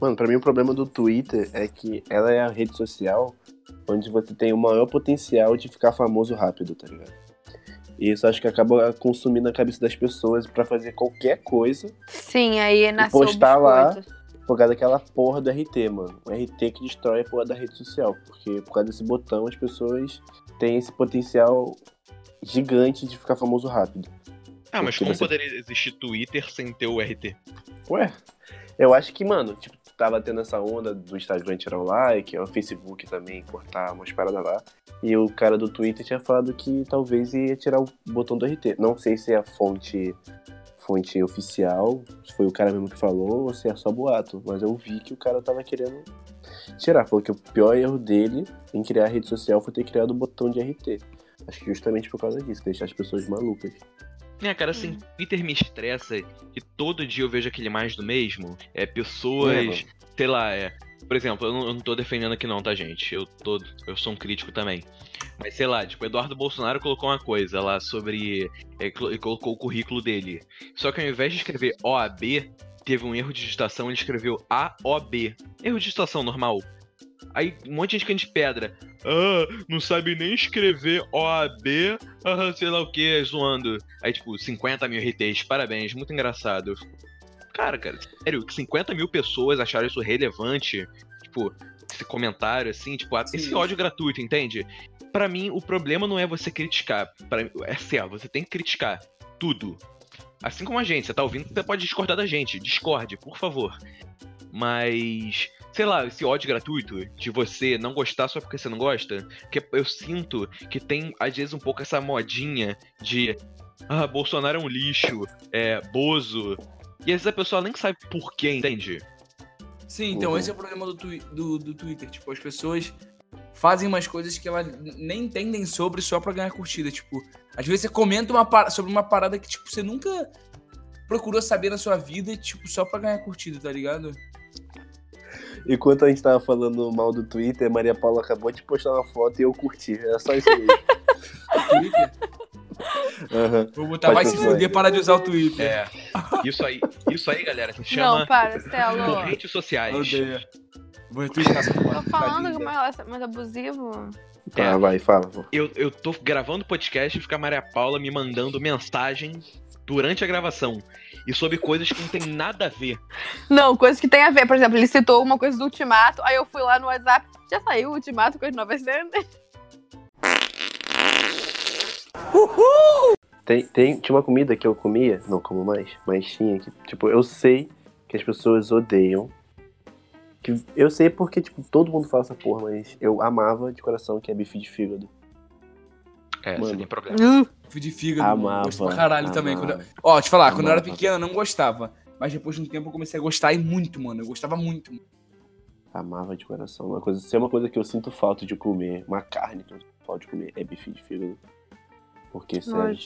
Mano, pra mim o problema do Twitter é que ela é a rede social onde você tem o maior potencial de ficar famoso rápido, tá ligado? E isso acho que acaba consumindo a cabeça das pessoas pra fazer qualquer coisa Sim, aí nasceu postar o lá. Por causa daquela porra do RT, mano. O RT que destrói a porra da rede social. Porque por causa desse botão as pessoas têm esse potencial gigante de ficar famoso rápido. Ah, mas Porque como você- poderia existir Twitter sem ter o RT? Ué, eu acho que, mano, tipo, tava tendo essa onda do Instagram tirar o like, o Facebook também cortar umas paradas lá. E o cara do Twitter tinha falado que talvez ia tirar o botão do RT. Não sei se é a fonte fonte oficial, se foi o cara mesmo que falou ou se é só boato, mas eu vi que o cara tava querendo tirar. Falou que o pior erro dele em criar a rede social foi ter criado o botão de RT. Acho que justamente por causa disso, deixar as pessoas malucas. É, cara, assim, Twitter me estressa que todo dia eu vejo aquele mais do mesmo. É, pessoas, É, sei lá, é. Por exemplo, eu não, eu não tô defendendo aqui não, tá, gente? Eu, tô, eu sou um crítico também. Mas sei lá, tipo, Eduardo Bolsonaro colocou uma coisa lá sobre. é, ele colocou o currículo dele. Só que ao invés de escrever OAB, teve um erro de digitação, ele escreveu AOB. Erro de digitação normal. Aí um monte de gente de pedra. Ah, não sabe nem escrever OAB, ah, sei lá o que, zoando. Aí, tipo, 50 mil RTs, parabéns, muito engraçado. Cara, cara, sério, que 50 mil pessoas acharam isso relevante, tipo, esse comentário, assim, tipo, esse Sim. ódio gratuito, entende? Pra mim, o problema não é você criticar. Pra, é sério, você tem que criticar tudo. Assim como a gente, você tá ouvindo, você pode discordar da gente. Discorde, por favor. Mas, sei lá, esse ódio gratuito de você não gostar só porque você não gosta, porque eu sinto que tem, às vezes, um pouco essa modinha de. Ah, Bolsonaro é um lixo, é, Bozo. E às vezes a pessoa nem sabe por quê, entende? Sim, então Uhum. esse é o problema do, twi- do, do Twitter. Tipo, as pessoas fazem umas coisas que elas nem entendem sobre só pra ganhar curtida. Tipo, às vezes você comenta uma sobre uma parada que, tipo, você nunca procurou saber na sua vida, tipo, só pra ganhar curtida, tá ligado? Enquanto a gente tava falando mal do Twitter, Maria Paula acabou de postar uma foto e eu curti. É só isso mesmo. (laughs) (laughs) Twitter. Uhum. (laughs) Vou botar vai, se fuder, para de usar o Twitter. É. Isso aí, isso aí, galera, se chama Não, para, Celo. correntes sociais. Odeio. Vou retweetar Tô falando que é mais abusivo. Tá, vai, fala. Pô. Eu, eu tô gravando podcast e fica a Maria Paula me mandando mensagem durante a gravação e sobre coisas que não tem nada a ver. Não, coisas que tem a ver. Por exemplo, ele citou uma coisa do Ultimato, aí eu fui lá no WhatsApp, já saiu o Ultimato com as 900. Uhul! Tem, tem, tinha uma comida que eu comia, não como mais, mas tinha que, tipo, eu sei que as pessoas odeiam. Que eu sei porque, tipo, todo mundo fala essa porra, mas eu amava de coração que é bife de fígado. É, Mano. sem é problema. Uh, bife de fígado, amava, gosto pra caralho amava. também. Quando eu... Ó, te falar, amava. quando eu era pequena, eu não gostava. Mas depois de um tempo eu comecei a gostar e muito, mano. Eu gostava muito. Amava de coração. Uma coisa, se é uma coisa que eu sinto falta de comer, uma carne que eu sinto falta de comer, é bife de fígado. Porque, sério.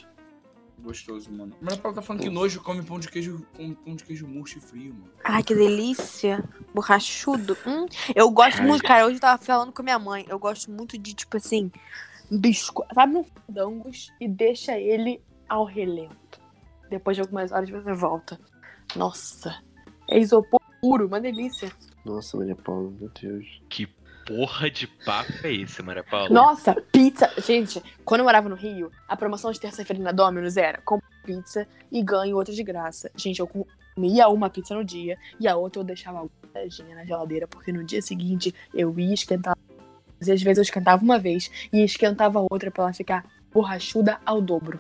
Gostoso, mano. Mas a Paula tá falando que nojo come pão de queijo com pão de queijo murcho e frio, mano. Ai, que delícia. Borrachudo. Hum, eu gosto Ai. muito, cara. Hoje eu tava falando com minha mãe. Eu gosto muito de, tipo assim, biscoito. Sabe um fandangos e deixa ele ao relento. Depois de algumas horas você volta. Nossa. É isopor puro, uma delícia. Nossa, Maria Paula, meu Deus. Que porra de papo é esse, Maria Paula? Nossa, pizza. Gente, quando eu morava no Rio, a promoção de terça-feira na Domino's era compra pizza e ganho outra de graça. Gente, eu comia uma pizza no dia e a outra eu deixava guardadinha na geladeira, porque no dia seguinte eu ia esquentar. Às vezes eu esquentava uma vez e esquentava outra pra ela ficar borrachuda ao dobro.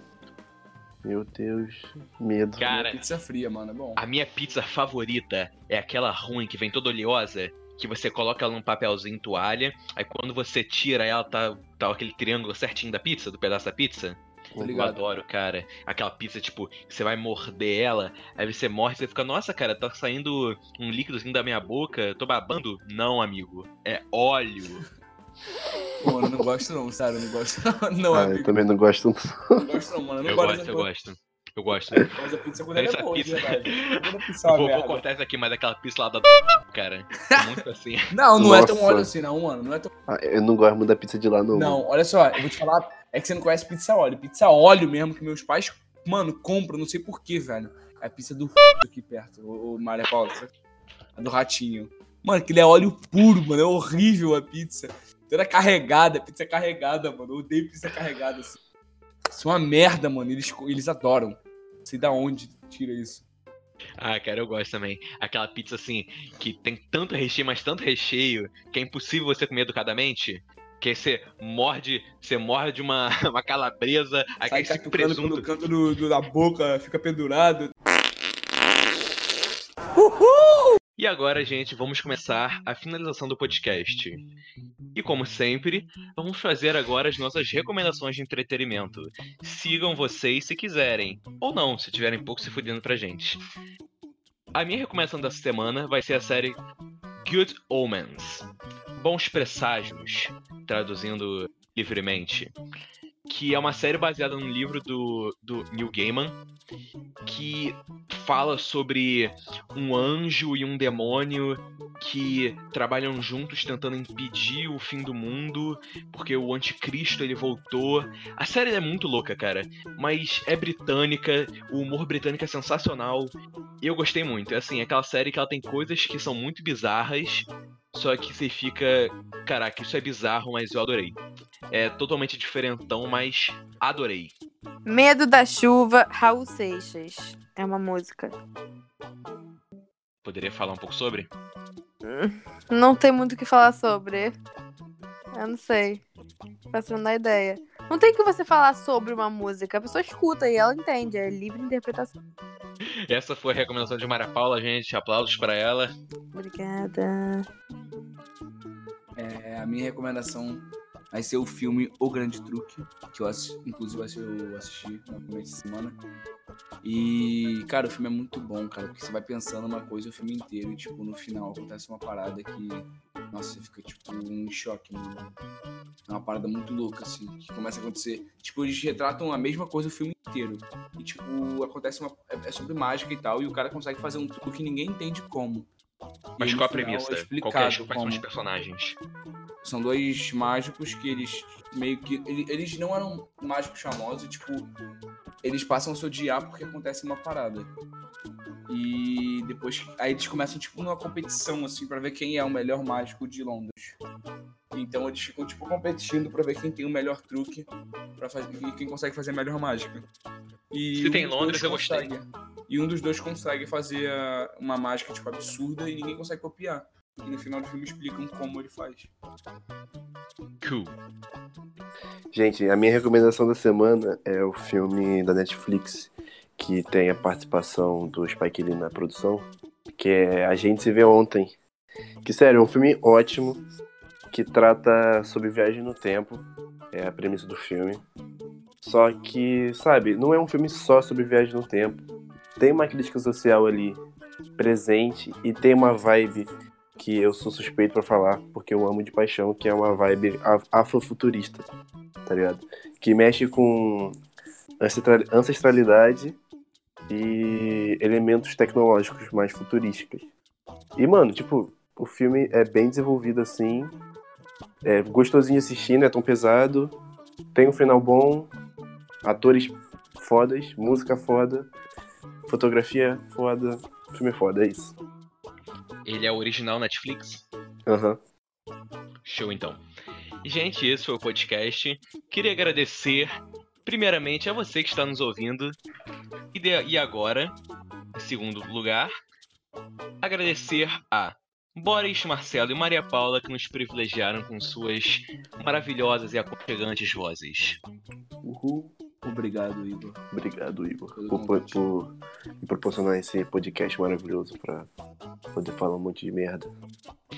Meu Deus, medo. Cara, Pizza fria, mano. É bom. a minha pizza favorita é aquela ruim que vem toda oleosa. Que você coloca ela num papelzinho toalha, aí quando você tira ela, tá, tá aquele triângulo certinho da pizza, do pedaço da pizza. Eu adoro, cara. Aquela pizza, tipo, você vai morder ela, aí você morde e você fica, nossa, cara, tá saindo um líquidozinho da minha boca, tô babando? Não, amigo. É óleo. (laughs) Pô, mano, eu não gosto não, sério. Eu não gosto não, (laughs) não Ah, eu amigo. também não gosto. Não gosto não, mano. Eu não Eu gosto eu gosto. Eu gosto. (laughs) Mas a pizza quando é boa, pizza- verdade. (laughs) Pizza é vou, vou merda. cortar isso aqui, mas aquela pizza lá da (laughs) cara. É muito assim. Não, não é tão Nossa. óleo assim, não, mano. Não é tão. Ah, eu não gosto muito da pizza de lá, não. Não, olha só, eu vou te falar. É que você não conhece pizza óleo. Pizza óleo mesmo, que meus pais, mano, compram, não sei porquê, velho. É a pizza do aqui perto, o, o Maria Paula. sabe? A do ratinho. Mano, aquele é óleo puro, mano. É horrível a pizza. Toda carregada, pizza carregada, mano. Eu odeio pizza carregada assim. Isso é uma merda, mano. Eles, eles adoram. Não sei da onde tira isso. Ah, cara, eu gosto também. Aquela pizza assim, que tem tanto recheio, mas tanto recheio, que é impossível você comer educadamente. Que aí você morde, você morde uma, (laughs) uma calabresa, aí Sai esse presunto. pelo canto do, do- da boca, fica pendurado. E agora, gente, vamos começar a finalização do podcast. E como sempre, vamos fazer agora as nossas recomendações de entretenimento. Sigam vocês se quiserem, ou não, se tiverem pouco se fudendo pra gente. A minha recomendação dessa semana vai ser a série Good Omens. Bons presságios, traduzindo livremente. Que é uma série baseada num livro do, do Neil Gaiman, que fala sobre um anjo e um demônio que trabalham juntos tentando impedir o fim do mundo, porque o anticristo ele voltou. A série é muito louca, cara, mas é britânica, o humor britânico é sensacional. Eu gostei muito. É assim, é aquela série que ela tem coisas que são muito bizarras, só que você fica, caraca, isso é bizarro, mas eu adorei. É totalmente diferentão, mas adorei. Medo da chuva, Raul Seixas. É uma música. Poderia falar um pouco sobre? Não tem muito o que falar sobre. Eu não sei. Não dar ideia. Não tem que você falar sobre uma música. A pessoa escuta e ela entende. É livre interpretação. Essa foi a recomendação de Maria Paula, gente. Aplausos para ela. Obrigada. É, a minha recomendação vai ser o filme O Grande Truque, que eu assisti, inclusive eu assisti na primeira semana. E, cara, o filme é muito bom, cara, porque você vai pensando uma coisa o filme inteiro e, tipo, no final acontece uma parada que, nossa, você fica, tipo, em choque. É uma parada muito louca, assim, que começa a acontecer. Tipo, eles retratam a mesma coisa o filme inteiro. E, tipo, acontece uma. É é sobre mágica e tal, e o cara consegue fazer um truque que ninguém entende como. Mas qual a final premissa? é Qual que é, quais são os como. personagens? São dois mágicos que eles meio que. ele- Eles não eram mágicos famosos, e, tipo, eles passam a se odiar porque acontece uma parada. E depois. Aí eles começam, tipo, numa competição, assim, pra ver quem é o melhor mágico de Londres. Então eles ficam, tipo, competindo pra ver quem tem o melhor truque para fazer, e quem consegue fazer a melhor mágica. E Se tem Londres, eu gostei. consegue. E um dos dois consegue fazer a- uma mágica, tipo, absurda e ninguém consegue copiar. E no final do filme explicam como ele faz. Cool. Gente, a minha recomendação da semana é o filme da Netflix que tem a participação do Spike Lee na produção, que é A Gente Se Vê Ontem. Que, sério, é um filme ótimo, que trata sobre viagem no tempo, é a premissa do filme. Só que, sabe, não é um filme só sobre viagem no tempo. Tem uma crítica social ali presente e tem uma vibe que eu sou suspeito pra falar, porque eu amo de paixão, que é uma vibe af- afrofuturista, tá ligado? Que mexe com ancestral- ancestralidade e elementos tecnológicos mais futurísticos. E, mano, tipo, o filme é bem desenvolvido assim, é gostosinho assistir, não é tão pesado, tem um final bom, atores fodas, música foda, fotografia foda, filme foda, é isso. Ele é original Netflix? Aham. Show então. Gente, esse foi o podcast. Queria agradecer, primeiramente, a você que está nos ouvindo. E, de- e agora, em segundo lugar, agradecer a Boris, Marcelo e Maria Paula que nos privilegiaram com suas maravilhosas e aconchegantes vozes. Uhul. Obrigado, Igor. Obrigado, Igor, por, por, por me proporcionar esse podcast maravilhoso pra poder falar um monte de merda.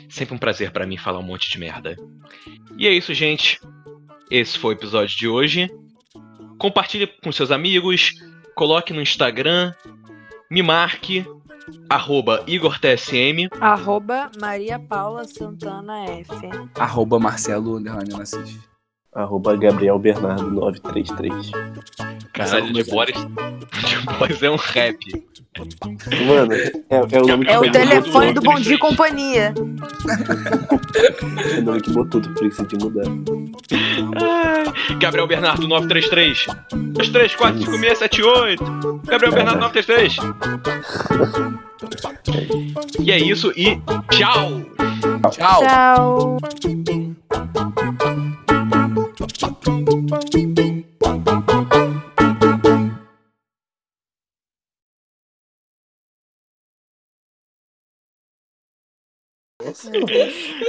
Sempre um prazer pra mim falar um monte de merda. E é isso, gente. Esse foi o episódio de hoje. Compartilhe com seus amigos, coloque no Instagram, me marque, arroba IgorTSM. Arroba Maria Paula Santana F. Arroba Marcelo Underline Nassif. Arroba Gabriel Bernardo 933. Caralho, de Boris, de Boris é um rap. Mano, é, é o nome que É o telefone do Bom Dia e Companhia. É o nome que botou tudo, precisa de mudar. Gabriel Bernardo 933. 2, 3, 4, 5, 6, 7, 8. Gabriel Bernardo 933. E é isso e tchau! Tchau. Tchau.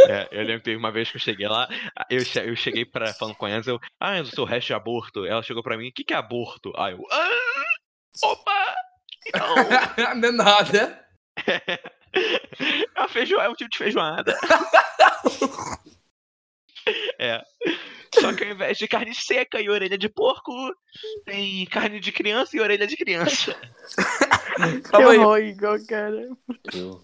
É, eu lembro que teve uma vez que eu cheguei lá, eu, che- eu cheguei pra, falando com a Enzo, ah, Enzo, seu resto de aborto. Ela chegou pra mim, o que, que é aborto? Aí eu, ah, opa! Não! (laughs) Não é nada. (laughs) É, uma feijo... é um tipo de feijoada. (laughs) é. Só que ao invés de carne seca e orelha de porco, tem carne de criança e orelha de criança. (laughs) Que Calma aí. horror, Igor, cara. Que horror.